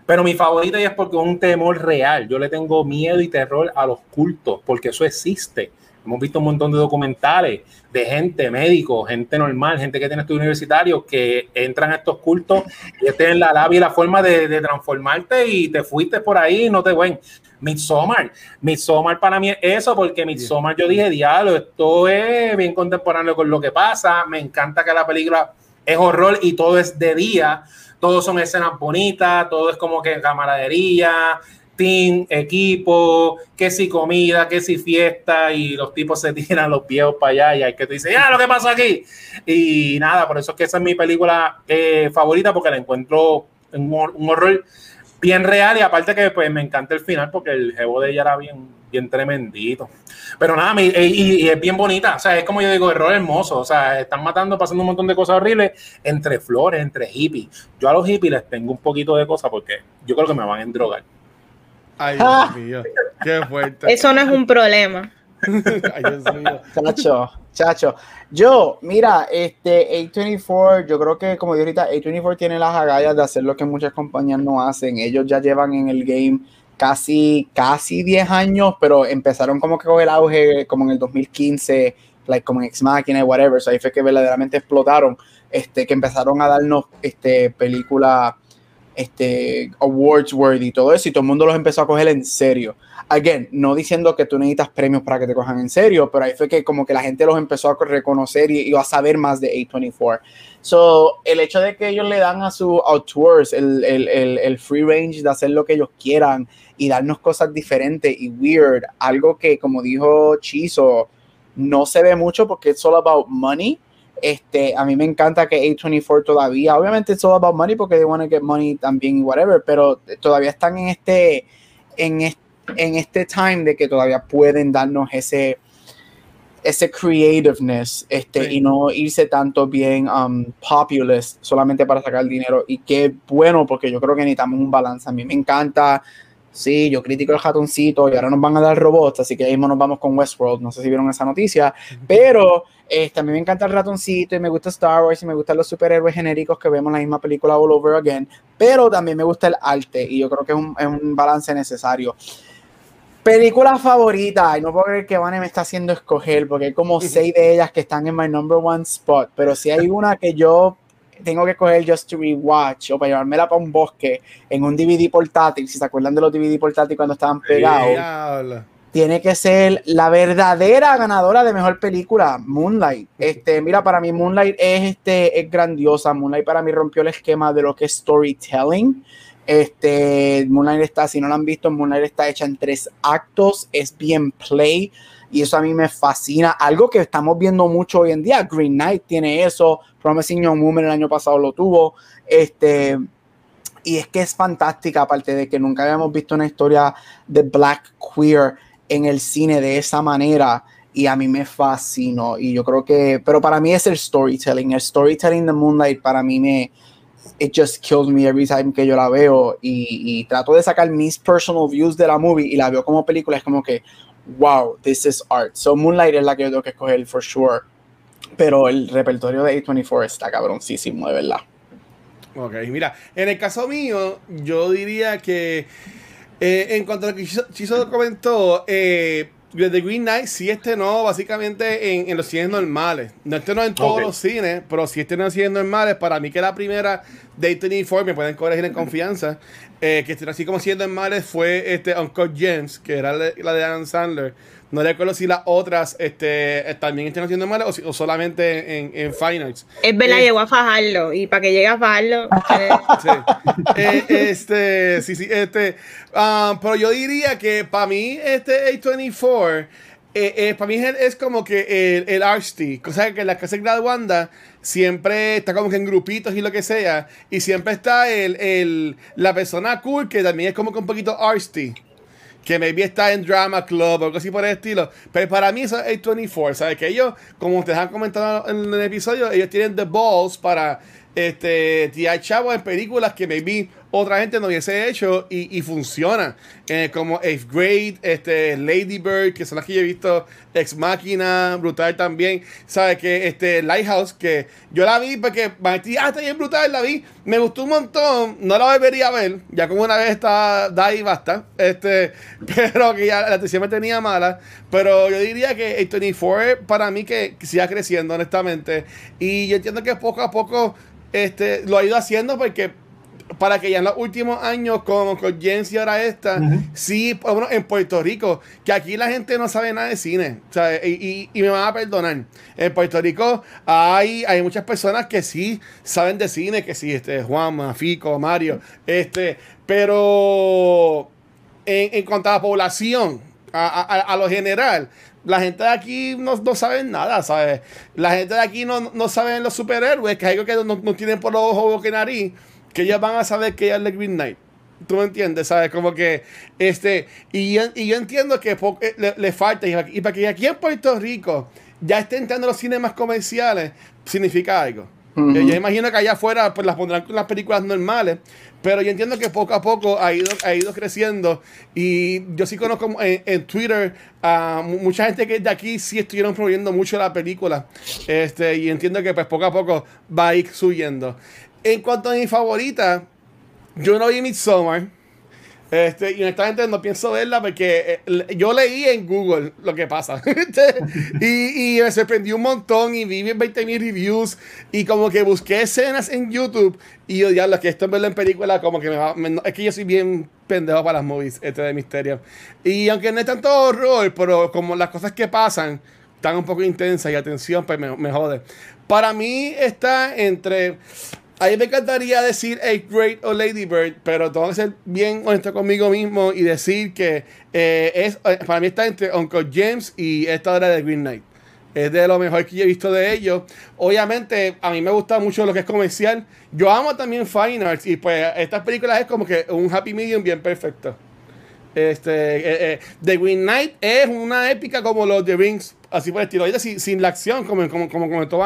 pero mi favorita es porque es un temor real. Yo le tengo miedo y terror a los cultos, porque eso existe. Hemos visto un montón de documentales de gente, médicos, gente normal, gente que tiene estudios universitarios, que entran a estos cultos y tienen la labia y la forma de, de transformarte y te fuiste por ahí y no te ven. Midsommar. Midsommar para mí es eso, porque Midsommar yo dije, diablo, esto es bien contemporáneo con lo que pasa. Me encanta que la película es horror y todo es de día. Todos son escenas bonitas, todo es como que camaradería, team, equipo, que si comida, que si fiesta, y los tipos se tiran los viejos para allá y hay que te dice, ya, lo que pasa aquí. Y nada, por eso es que esa es mi película eh, favorita, porque la encuentro un, un horror bien real y aparte que pues me encanta el final porque el jevo de ella era bien, bien tremendito. Pero nada, y, y, es bien bonita, o sea, es como yo digo, error hermoso, o sea, están matando, pasando un montón de cosas horribles entre flores, entre hippies. Yo a los hippies les tengo un poquito de cosas porque yo creo que me van a endrogar. Ay, Dios mío, qué fuerte. Eso no es un problema. Chacho, chacho. Yo, mira, este A24, yo creo que como dije ahorita, A24 tiene las agallas de hacer lo que muchas compañías no hacen. Ellos ya llevan en el game casi, casi 10 años, pero empezaron como que con el auge como en el 2015, like como en Ex Machina, whatever. So ahí fue que verdaderamente explotaron, este, que empezaron a darnos este, películas este, awards worthy y todo eso, y todo el mundo los empezó a coger en serio. Again, no diciendo que tú necesitas premios para que te cojan en serio, pero ahí fue que como que la gente los empezó a reconocer y, a saber más de A24. So, el hecho de que ellos le dan a sus auteurs el, el, el, free range de hacer lo que ellos quieran y darnos cosas diferentes y weird, algo que como dijo Chizo, no se ve mucho porque es all about money, este, a mí me encanta que A24 todavía, obviamente es all about money porque they want to get money también y whatever, pero todavía están en este, en este, en este time de que todavía pueden darnos ese, ese creativeness este, y no irse tanto bien um, populist solamente para sacar dinero. Y qué bueno, porque yo creo que necesitamos un balance. A mí me encanta Sí, yo critico el ratoncito y ahora nos van a dar robots, así que ahí mismo nos vamos con Westworld. No sé si vieron esa noticia, pero este, a mí me encanta el ratoncito y me gusta Star Wars y me gustan los superhéroes genéricos que vemos en la misma película all over again, pero también me gusta el arte y yo creo que es un, es un balance necesario. Película favorita, y no puedo creer que Vane me está haciendo escoger porque hay como seis de ellas que están en my number one spot, pero si hay una que yo tengo que coger Just to Rewatch o para llevármela para un bosque en un DVD portátil, si se acuerdan de los DVD portátiles cuando estaban pegados, tiene que ser la verdadera ganadora de mejor película, Moonlight. Este, mira, para mí Moonlight es, este, es grandiosa. Moonlight para mí rompió el esquema de lo que es storytelling. Este, Moonlight está, si no la han visto, Moonlight está hecha en tres actos, es bien play y eso a mí me fascina. Algo que estamos viendo mucho hoy en día, Green Knight tiene eso, Promising Young Woman el año pasado lo tuvo. Este, Y es que es fantástica, aparte de que nunca habíamos visto una historia de black queer en el cine de esa manera. Y a mí me fascinó. Y yo creo que, pero para mí es el storytelling. El storytelling de Moonlight para mí me, it just kills me every time que yo la veo. Y, y trato de sacar mis personal views de la movie y la veo como película. Es como que, wow, this is art. So Moonlight es la que yo tengo que escoger for sure. Pero el repertorio de A24 está cabroncísimo, de verdad. Ok, mira, en el caso mío, yo diría que eh, en cuanto a lo que Chiso comentó, eh, The Green Knight sí no básicamente en, en, los cines normales. No no en todos los cines, pero sí no en cines normales. Para mí que la primera de A24, me pueden corregir en confianza, eh, que así como siendo normales fue este Uncle James, que era la de Adam Sandler no recuerdo si las otras este, también están haciendo mal o, solamente en, en Fine Arts. Es verdad, eh, llegó a fajarlo. Y para que llegue a fajarlo. Eh. Sí. Eh, este, sí, sí, este. Um, pero yo diría que para mí, este A24. para mí es, como que el, el Archty, o sea que en la casa de graduanda siempre está como que en grupitos y lo que sea, y siempre está el, el la persona cool que también es como que un poquito Archty que maybe está en Drama Club o algo así por el estilo. Pero para mí eso es A24, ¿sabes? Que ellos, como ustedes han comentado en el episodio, ellos tienen the balls para este, tirar chavos en películas que maybe otra gente no hubiese hecho y, y funciona. Eh, como Eighth Grade, este, Lady Bird, que son las que yo he visto, Ex Máquina, brutal también. ¿Sabes? Que este, Lighthouse, que yo la vi porque ah, está bien brutal, la vi. Me gustó un montón, no la volvería a ver, ya como una vez está, da ahí basta. Este, pero que ya la atención me tenía mala. Pero yo diría que A24 para mí que siga creciendo, honestamente. Y yo entiendo que poco a poco este, lo ha ido haciendo porque para que ya en los últimos años, como con Jens y ahora esta, sí, bueno, en Puerto Rico, que aquí la gente no sabe nada de cine, y, y, me van a perdonar. En Puerto Rico hay, hay muchas personas que sí saben de cine, que sí, este, Juan, Fico, Mario, este, pero en, en cuanto a la población, a, lo general, la gente de aquí no, no sabe nada, ¿sabes? La gente de aquí no, no sabe los superhéroes, que es algo que no, no tienen por los ojos o que nariz que ellos van a saber que ella es de Green Knight. ¿Tú me entiendes? ¿Sabes? Como que, este, y, y yo entiendo que eh, le, falta, y, para que aquí en Puerto Rico ya estén entrando los cinemas comerciales, significa algo. Eh, yo imagino que allá afuera pues las pondrán con las películas normales, pero yo entiendo que poco a poco ha ido, ha ido creciendo y yo sí conozco en, Twitter a mucha gente que de aquí sí estuvieron promoviendo mucho la película este, y entiendo que pues poco a poco va a ir subiendo. En cuanto a mi favorita, yo no vi Midsommar. Este, y honestamente no pienso verla porque eh, yo leí en Google lo que pasa. Este, y, me sorprendió un montón y vi 20.000 reviews y como que busqué escenas en YouTube y yo, lo que esto en verlo en película como que me va... es que yo soy bien pendejo para las movies este de misterio. Y aunque no es tanto horror, pero como las cosas que pasan están un poco intensas y atención, pues me, me jode. Para mí está entre a mí me encantaría decir A Great o Lady Bird, pero tengo que ser bien honesto conmigo mismo y decir que eh, es eh, para mí está entre Uncle James y esta hora de Green Knight. Es de lo mejor que yo he visto de ellos. Obviamente, a mí me gusta mucho lo que es comercial. Yo amo también Fine Arts y pues estas películas es como que un happy medium bien perfecto. Este, eh, The Green Knight es una épica como los The Rings, así por el estilo. Sin, sin la acción, como, como, como comentó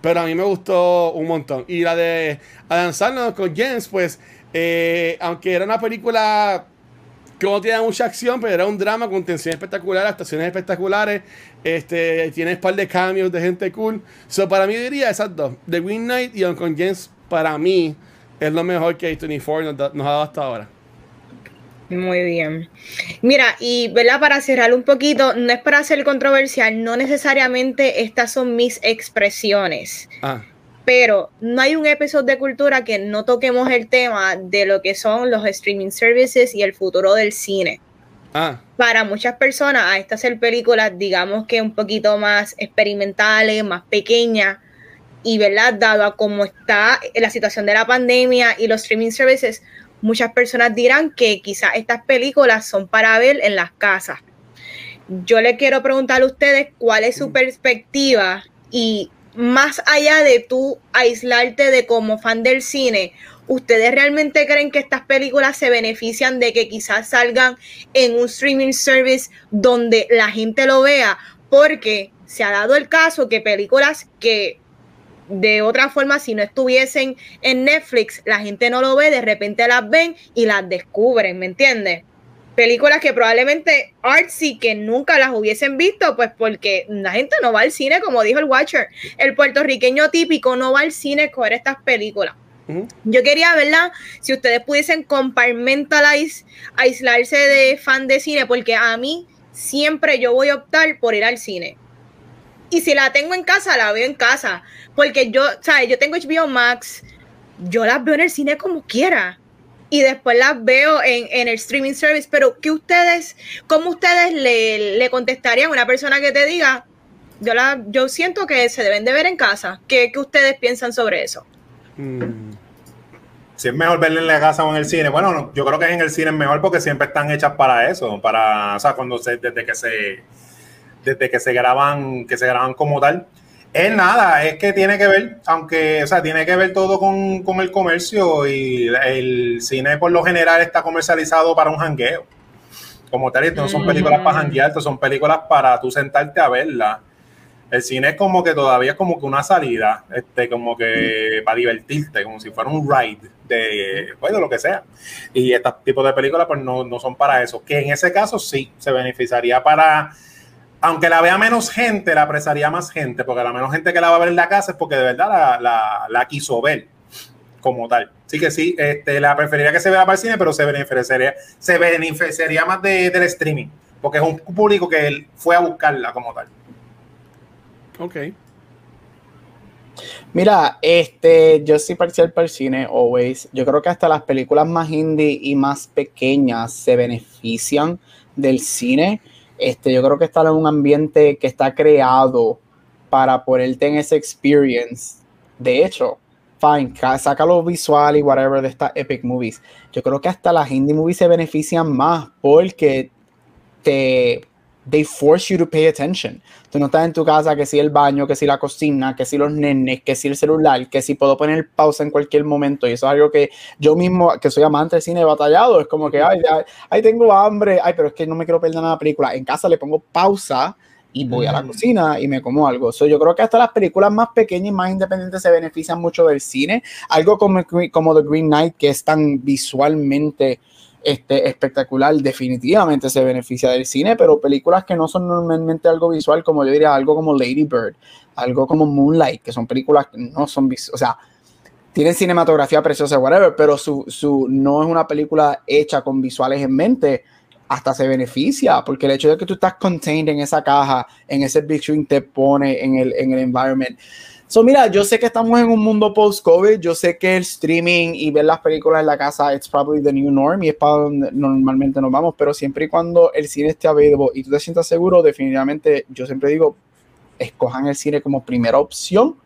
pero a mí me gustó un montón. Y la de Adam con James, pues, eh, aunque era una película que no tiene mucha acción, pero era un drama con tensión espectacular, actuaciones espectaculares. Este, tiene un par de cambios de gente cool. So, para mí diría esas dos. The Green Knight y Uncle James, para mí, es lo mejor que A24 nos, nos ha dado hasta ahora. Muy bien. Mira, y ¿verdad? para cerrar un poquito, no es para ser controversial, no necesariamente estas son mis expresiones. Ah. Pero no hay un episodio de cultura que no toquemos el tema de lo que son los streaming services y el futuro del cine. Ah. Para muchas personas, a estas ser películas, digamos que un poquito más experimentales, más pequeñas, y verdad, dado a cómo está la situación de la pandemia y los streaming services, muchas personas dirán que quizás estas películas son para ver en las casas. Yo le quiero preguntar a ustedes cuál es su mm. perspectiva y más allá de tú aislarte de como fan del cine, ¿ustedes realmente creen que estas películas se benefician de que quizás salgan en un streaming service donde la gente lo vea? Porque se ha dado el caso que películas que de otra forma, si no estuviesen en Netflix, la gente no lo ve, de repente las ven y las descubren, ¿me entiendes? películas que probablemente artsy que nunca las hubiesen visto, pues porque la gente no va al cine, como dijo el Watcher. El puertorriqueño típico no va al cine a escoger estas películas. Yo quería, ¿verdad? Si ustedes pudiesen compartmentalize, aislarse de fan de cine, porque a mí siempre yo voy a optar por ir al cine. Y si la tengo en casa, la veo en casa. Porque yo, ¿sabes? Yo tengo HBO Max, yo las veo en el cine como quiera y después las veo en, el streaming service, pero ¿qué ustedes, cómo ustedes le, contestarían a una persona que te diga, yo, la, yo siento que se deben de ver en casa? ¿Qué, ustedes piensan sobre eso? Mm. Si es mejor verla en la casa o en el cine, bueno, yo creo que en el cine es mejor porque siempre están hechas para eso, para, o sea, cuando se, desde que se, desde que se graban, que se graban como tal. Es nada, es que tiene que ver, aunque, o sea, tiene que ver todo con, el comercio y el cine por lo general está comercializado para un jangueo. Como tal, esto no son películas para janguear, esto son películas para tú sentarte a verla. El cine es como que todavía es como que una salida, este, como que para divertirte, como si fuera un ride de, pues, de lo que sea. Y estos tipos de películas pues no, no son para eso. Que en ese caso sí, se beneficiaría para aunque la vea menos gente, la apresaría más gente, porque la menos gente que la va a ver en la casa es porque de verdad la, quiso ver como tal. Así que sí, este, la preferiría que se vea para el cine, pero se beneficiaría, se beneficiaría más del streaming, porque es un público que él fue a buscarla como tal. Ok. Mira, este, yo soy parcial para el cine, always. Yo creo que hasta las películas más indie y más pequeñas se benefician del cine este, yo creo que está en un ambiente que está creado para ponerte en ese experience. De hecho, fine, saca lo visual y whatever de estas epic movies. Yo creo que hasta las indie movies se benefician más porque te they force you to pay attention. Tú no estás en tu casa que si el baño, que si la cocina, que si los nenes, que si el celular, que si puedo poner pausa en cualquier momento. Y eso es algo que yo mismo, que soy amante de cine batallado, es como que, ay, ay, tengo hambre, ay, pero es que no me quiero perder nada película. En casa le pongo pausa y voy a la mm. cocina y me como algo. So, yo creo que hasta las películas más pequeñas y más independientes se benefician mucho del cine. Algo como, como The Green Knight, que es tan visualmente este, espectacular, definitivamente se beneficia del cine, pero películas que no son normalmente algo visual, como yo diría, algo como Lady Bird, algo como Moonlight, que son películas que no son visuales, o sea, tienen cinematografía preciosa, whatever, pero su, su, no es una película hecha con visuales en mente, hasta se beneficia, porque el hecho de que tú estás contained en esa caja, en ese big screen, te pone en el, en el environment. So, mira, yo sé que estamos en un mundo post-COVID, yo sé que el streaming y ver las películas en la casa es probably the new norm y es para donde normalmente nos vamos, pero siempre y cuando el cine esté available y tú te sientas seguro, definitivamente yo siempre digo, escojan el cine como primera opción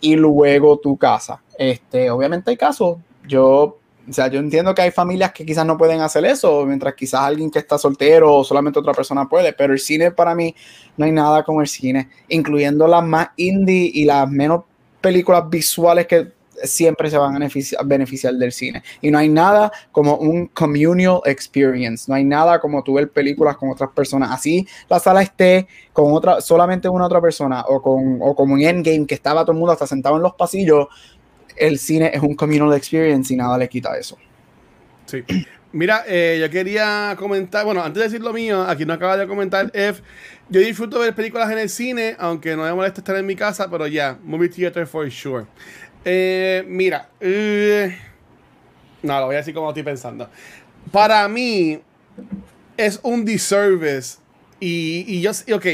y luego tu casa. Este, obviamente hay casos, yo o sea, yo entiendo que hay familias que quizás no pueden hacer eso, mientras quizás alguien que está soltero o solamente otra persona puede, pero el cine para mí no hay nada como el cine, incluyendo las más indie y las menos películas visuales que siempre se van a beneficiar, del cine. Y no hay nada como un communal experience, no hay nada como tú ver películas con otras personas. Así la sala esté con otra, solamente una otra persona, o, con, o como en Endgame, que estaba todo el mundo hasta sentado en los pasillos, el cine es un communal experience y nada le quita eso. Sí. Mira, eh, yo quería comentar, bueno, antes de decir lo mío, aquí no acaba de comentar F. Yo disfruto ver películas en el cine, aunque no me molesta estar en mi casa, pero ya, movie theater for sure. Eh, mira, eh, no, lo voy a decir como estoy pensando. Para mí, es un disservice. Y, y yo, ok,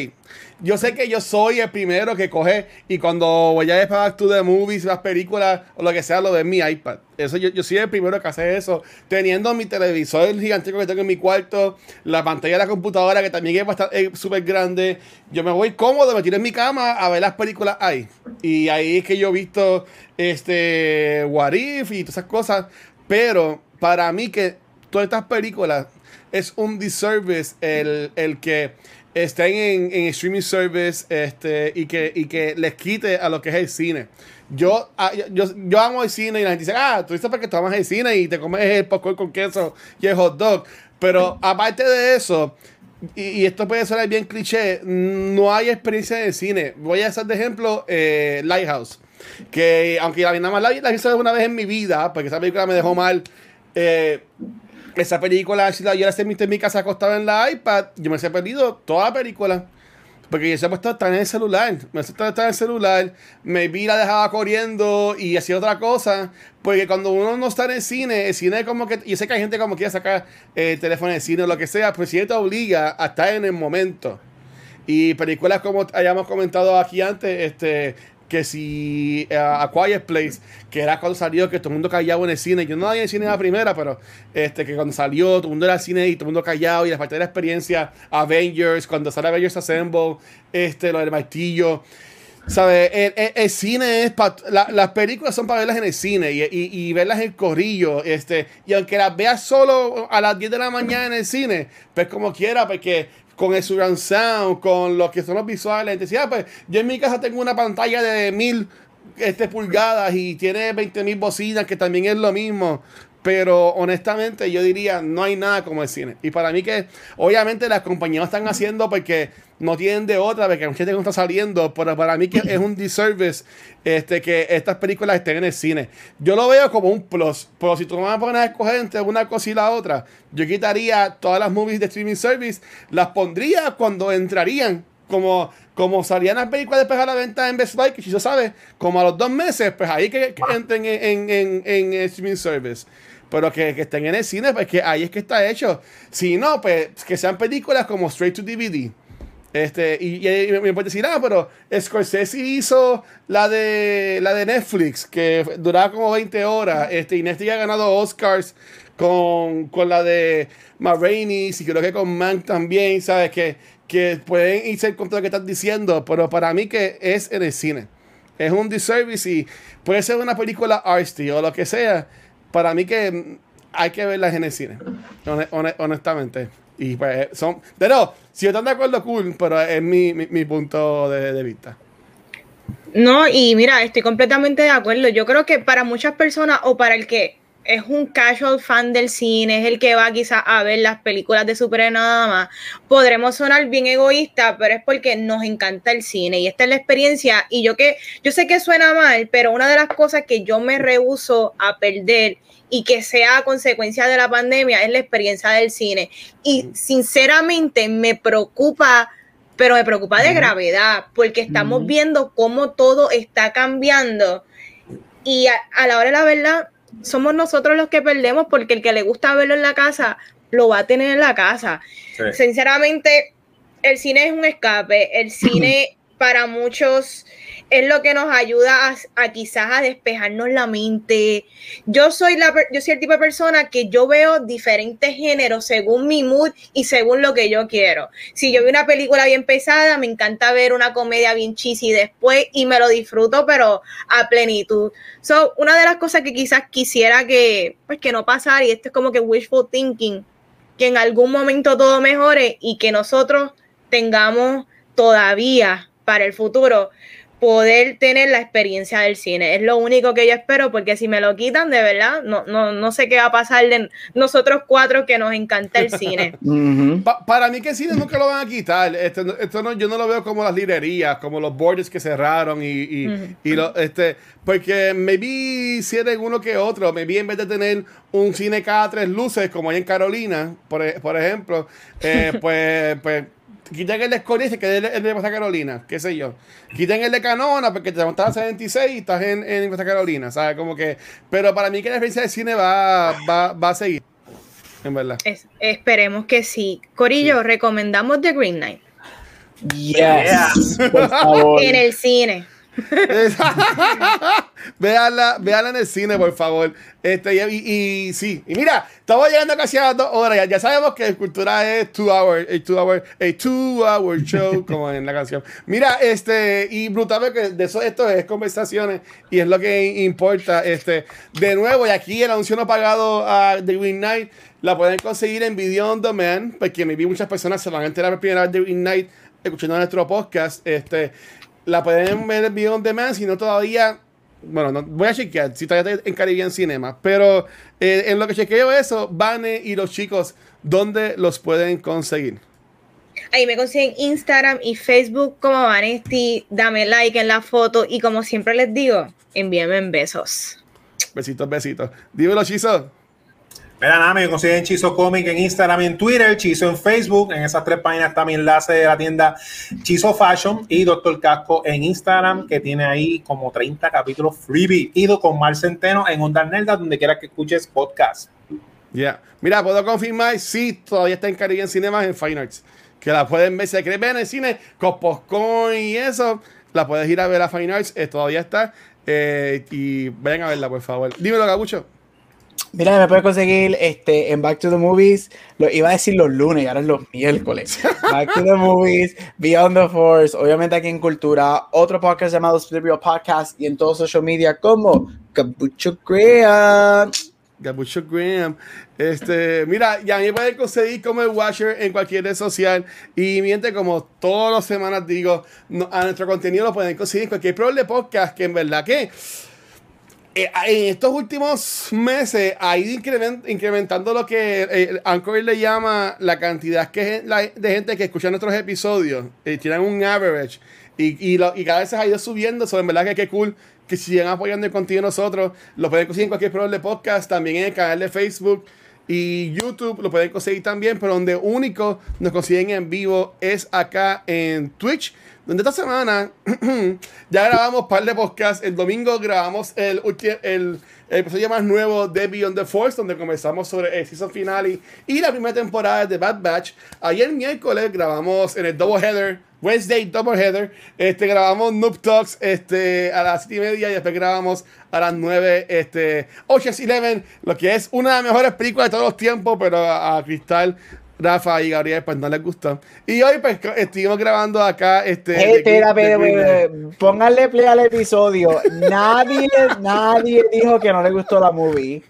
yo sé que yo soy el primero que coge y cuando voy a ir para Back to the Movies, las películas o lo que sea, lo de mi iPad. Eso yo, yo soy el primero que hace eso. Teniendo mi televisor gigantesco que tengo en mi cuarto, la pantalla de la computadora que también es súper grande. Yo me voy cómodo, me tiro en mi cama a ver las películas ahí. Y ahí es que yo he visto este What If y todas esas cosas. Pero para mí que todas estas películas es un disservice el, el que estén en, en, streaming service este, y, que, y que les quite a lo que es el cine. yo, ah, yo, yo amo el cine y la gente dice, ah, tú dices porque tú amas el cine y te comes el popcorn con queso y el hot dog. Pero aparte de eso, y, esto puede ser bien cliché, no hay experiencia de cine. Voy a hacer de ejemplo eh, Lighthouse. Que aunque la nada más la, la hice una vez en mi vida, porque esa película me dejó mal. Eh, esa película, si la yo la en mi casa acostado en la iPad, yo me he perdido toda la película. Porque yo se ha puesto estar en el celular. Me estar en el celular. Me vi la dejaba corriendo y hacía otra cosa. Porque cuando uno no está en el cine, el cine es como que. Yo sé que hay gente como quiere sacar el teléfono de cine o lo que sea, pero si te obliga a estar en el momento. Y películas como hayamos comentado aquí antes, este, que si uh, A Quiet Place, que era cuando salió, que todo el mundo callado en el cine. Yo no había en el cine en la primera, pero este, que cuando salió, todo el mundo era cine y todo el mundo callado. Y la parte de la experiencia, Avengers, cuando sale Avengers Assemble, este, lo del martillo. ¿Sabes? El, cine es para. las películas son para verlas en el cine y, y, verlas en corrillo. Este, y aunque las veas solo a las 10 de la mañana en el cine, pues como quiera, porque con el surround sound, con lo que son los visuales. Decía, ah, pues yo en mi casa tengo una pantalla de mil este, pulgadas y tiene 20 mil bocinas, que también es lo mismo. Pero honestamente yo diría, no hay nada como el cine. Y para mí que obviamente las compañías están haciendo porque no tienen de otra, porque mucha gente no está saliendo, pero para mí que es un disservice este, que estas películas estén en el cine. Yo lo veo como un plus, pero si tú me vas a poner a escoger entre una cosa y la otra, yo quitaría todas las movies de streaming service, las pondría cuando entrarían como, como salían las películas después a la venta en Best Buy, que si se sabe, como a los dos meses, pues ahí que, entren en, en, en, streaming service pero que, estén en el cine, pues que ahí es que está hecho. Si no, pues que sean películas como Straight to DVD. Este, y, me puede decir, ah, pero Scorsese hizo la de la de Netflix, que duraba como 20 horas, este, y Netflix ha ganado Oscars con, con la de Ma y creo que con Mank también, ¿sabes? Que, que pueden irse con todo lo que estás diciendo, pero para mí que es en el cine. Es un disservice y puede ser una película artsy o lo que sea, para mí que hay que verlas en el cine, honestamente. Y pues son. Pero, si están de acuerdo, cool, pero es mi, mi, punto de, vista. No, y mira, estoy completamente de acuerdo. Yo creo que para muchas personas, o para el que es un casual fan del cine, es el que va quizás a ver las películas de superhéroes nada más, podremos sonar bien egoísta, pero es porque nos encanta el cine y esta es la experiencia. Y yo que, yo sé que suena mal, pero una de las cosas que yo me rehuso a perder y que sea a consecuencia de la pandemia es la experiencia del cine. Y sinceramente me preocupa, pero me preocupa de gravedad, porque estamos viendo cómo todo está cambiando. Y a, la hora de la verdad, somos nosotros los que perdemos, porque el que le gusta verlo en la casa, lo va a tener en la casa. Sinceramente, el cine es un escape, el cine para muchos es lo que nos ayuda a, quizás a despejarnos la mente. Yo soy, la, yo soy el tipo de persona que yo veo diferentes géneros según mi mood y según lo que yo quiero. Si yo veo una película bien pesada, me encanta ver una comedia bien cheesy después y me lo disfruto, pero a plenitud. So, una de las cosas que quizás quisiera que, pues, que no pasara, y esto es como que wishful thinking, que en algún momento todo mejore y que nosotros tengamos todavía para el futuro poder tener la experiencia del cine. Es lo único que yo espero, porque si me lo quitan, de verdad, no, no, no sé qué va a pasar de nosotros cuatro que nos encanta el cine. para mí que el cine nunca lo van a quitar. Esto, esto no, yo no lo veo como las librerías, como los borders que cerraron y, y, y lo, este, porque me vi si eres uno que otro, me vi en vez de tener un cine cada tres luces, como hay en Carolina, por, por ejemplo, eh, pues, pues quiten el de Escorial que es el, de Costa Carolina, qué sé yo. Quiten el de Canona porque te estás en 76 y estás en, en Costa Carolina, ¿sabes? Como que, pero para mí que la experiencia de cine va, va, va a seguir, en verdad. esperemos que sí. Corillo, recomendamos The Green Knight. Yes, En el cine. véanla, véanla en el cine, por favor. Este, y, sí, y mira, estamos llegando casi a dos horas. Ya, sabemos que Cultura es two hour, a two hour, a two hour show, como en la canción. Mira, este, y brutal que de eso esto es conversaciones y es lo que importa. Este, de nuevo, y aquí el anuncio no pagado a The Green Night la pueden conseguir en Video on Demand, porque me vi muchas personas se van a enterar por primera vez de Green Night escuchando nuestro podcast. Este, la pueden ver en video on demand, si no todavía bueno, no, voy a chequear si todavía está en Caribbean Cinema. Pero eh, en lo que chequeo eso, Vane y los chicos, ¿dónde los pueden conseguir? Ahí me consiguen Instagram y Facebook como Vanesti. Dame like en la foto y como siempre les digo, envíame besos. Besitos, besitos. Dímelo, Chizo. Mira, nada, me consiguen Chizo Comic en Instagram y en Twitter, Chizo en Facebook. En esas tres páginas también enlace de la tienda Chizo Fashion y Doctor Casco en Instagram, que tiene ahí como 30 capítulos freebie. Ido con Mar Centeno en Onda Nerda, donde quiera que escuches podcast. Ya. Mira, puedo confirmar, sí, todavía está en Caribbean Cinemas en Fine Arts. Que la pueden ver, si quieren ver en el cine, con Postcoin y eso, la puedes ir a ver a Fine Arts, eh, todavía está. Eh, y vayan a verla, por favor. Dímelo, Gabucho. Mira, me puedes conseguir este, en Back to the Movies, lo iba a decir los lunes y ahora es los miércoles. Back to the Movies, Beyond the Force, obviamente aquí en Cultura, otro podcast llamado Splitbill Podcast y en todos social media como Gabucho Graham. Gabucho Graham. Este, mira, ya me pueden conseguir como el Watcher en cualquier red social. Y miente, como todas las semanas digo, a nuestro contenido lo pueden conseguir en cualquier programa de podcast que en verdad que eh, en estos últimos meses ha ido incrementando lo que eh, Anchor le llama la cantidad que de gente que escucha nuestros episodios. Eh, tienen un average. Y, y, cada vez ha ido subiendo. Eso en verdad que qué cool que sigan apoyando el contenido nosotros. Lo pueden conseguir en cualquier programa de podcast, también en el canal de Facebook y YouTube. Lo pueden conseguir también, pero donde único nos consiguen en vivo es acá en Twitch donde esta semana ya grabamos un par de podcasts. El domingo grabamos el, el, el episodio más nuevo de Beyond the Force, donde comenzamos sobre el season finale y la primera temporada de Bad Batch. Ayer miércoles grabamos en el Double Header, Wednesday Double Header, este, grabamos Noob Talks este, a las 7 y media y después grabamos a las 9 este, Ocean's Eleven, lo que es una de las mejores películas de todos los tiempos, pero a Cristal Rafa y Gabriel pues no les gustó. Y hoy pues estuvimos grabando acá este... Hey, espera, pónganle play al episodio. Nadie, nadie dijo que no le gustó la movie.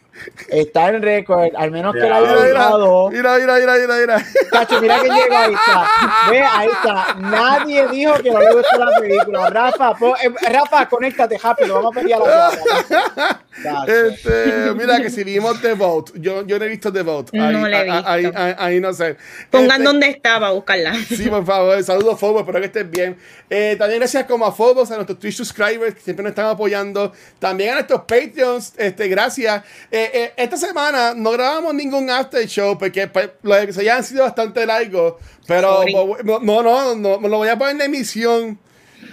Está en récord, al menos que la haya gustado. Mira, mira, mira, mira, mira. Cacho, mira que llega, ahí está. Ve, ahí está. Nadie dijo que no le gustó la película. Rafa, eh, Rafa, conéctate rápido, vamos a pedir a la este, Mira que si vimos The Vote, yo, yo no he visto The Vote. Ahí, no le he visto. Ahí, ahí, no sé. Pongan este, dónde estaba, buscarla. Sí, por favor. Saludos, Fobos, espero que estés bien. Eh, también gracias como a Fobos, a nuestros Twitch subscribers que siempre nos están apoyando. También a nuestros Patreons, este, gracias. Eh, eh, esta semana no grabamos ningún after show porque pues, los episodios han sido bastante largos. Pero no, no, no, no, lo voy a poner en emisión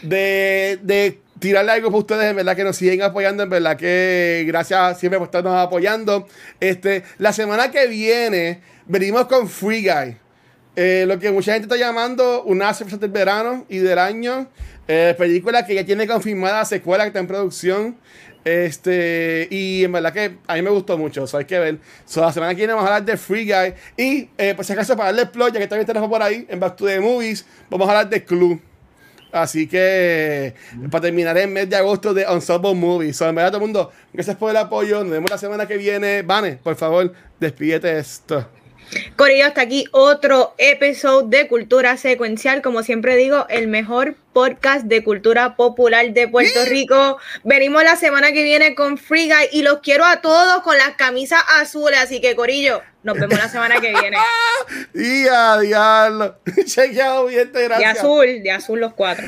de, de tirarle algo para ustedes, en verdad que nos siguen apoyando, en verdad que gracias siempre por estarnos apoyando. Este, la semana que viene venimos con Free Guy. Eh, lo que mucha gente está llamando una sorpresa del verano y del año. Eh, película que ya tiene confirmada secuela que está en producción. Este, y en verdad que a mí me gustó mucho, eso hay que ver. So, la semana que viene vamos a hablar de Free Guy. Y eh, por si acaso, para darle plot, que también tenemos por ahí, en Back to the Movies, vamos a hablar de Clue. Así que para terminar el mes de agosto de Unsolvable Movies. So, en verdad, todo el mundo, gracias por el apoyo. Nos vemos la semana que viene. Vane, por favor, despídete esto. Corillo, hasta aquí otro episodio de Cultura Secuencial. Como siempre digo, el mejor podcast de cultura popular de Puerto Rico. Venimos la semana que viene con Free Guy y los quiero a todos con las camisas azules. Así que, Corillo, nos vemos la semana que viene. y a diablo. Chequeado, bien, gracias. De azul, de azul los cuatro.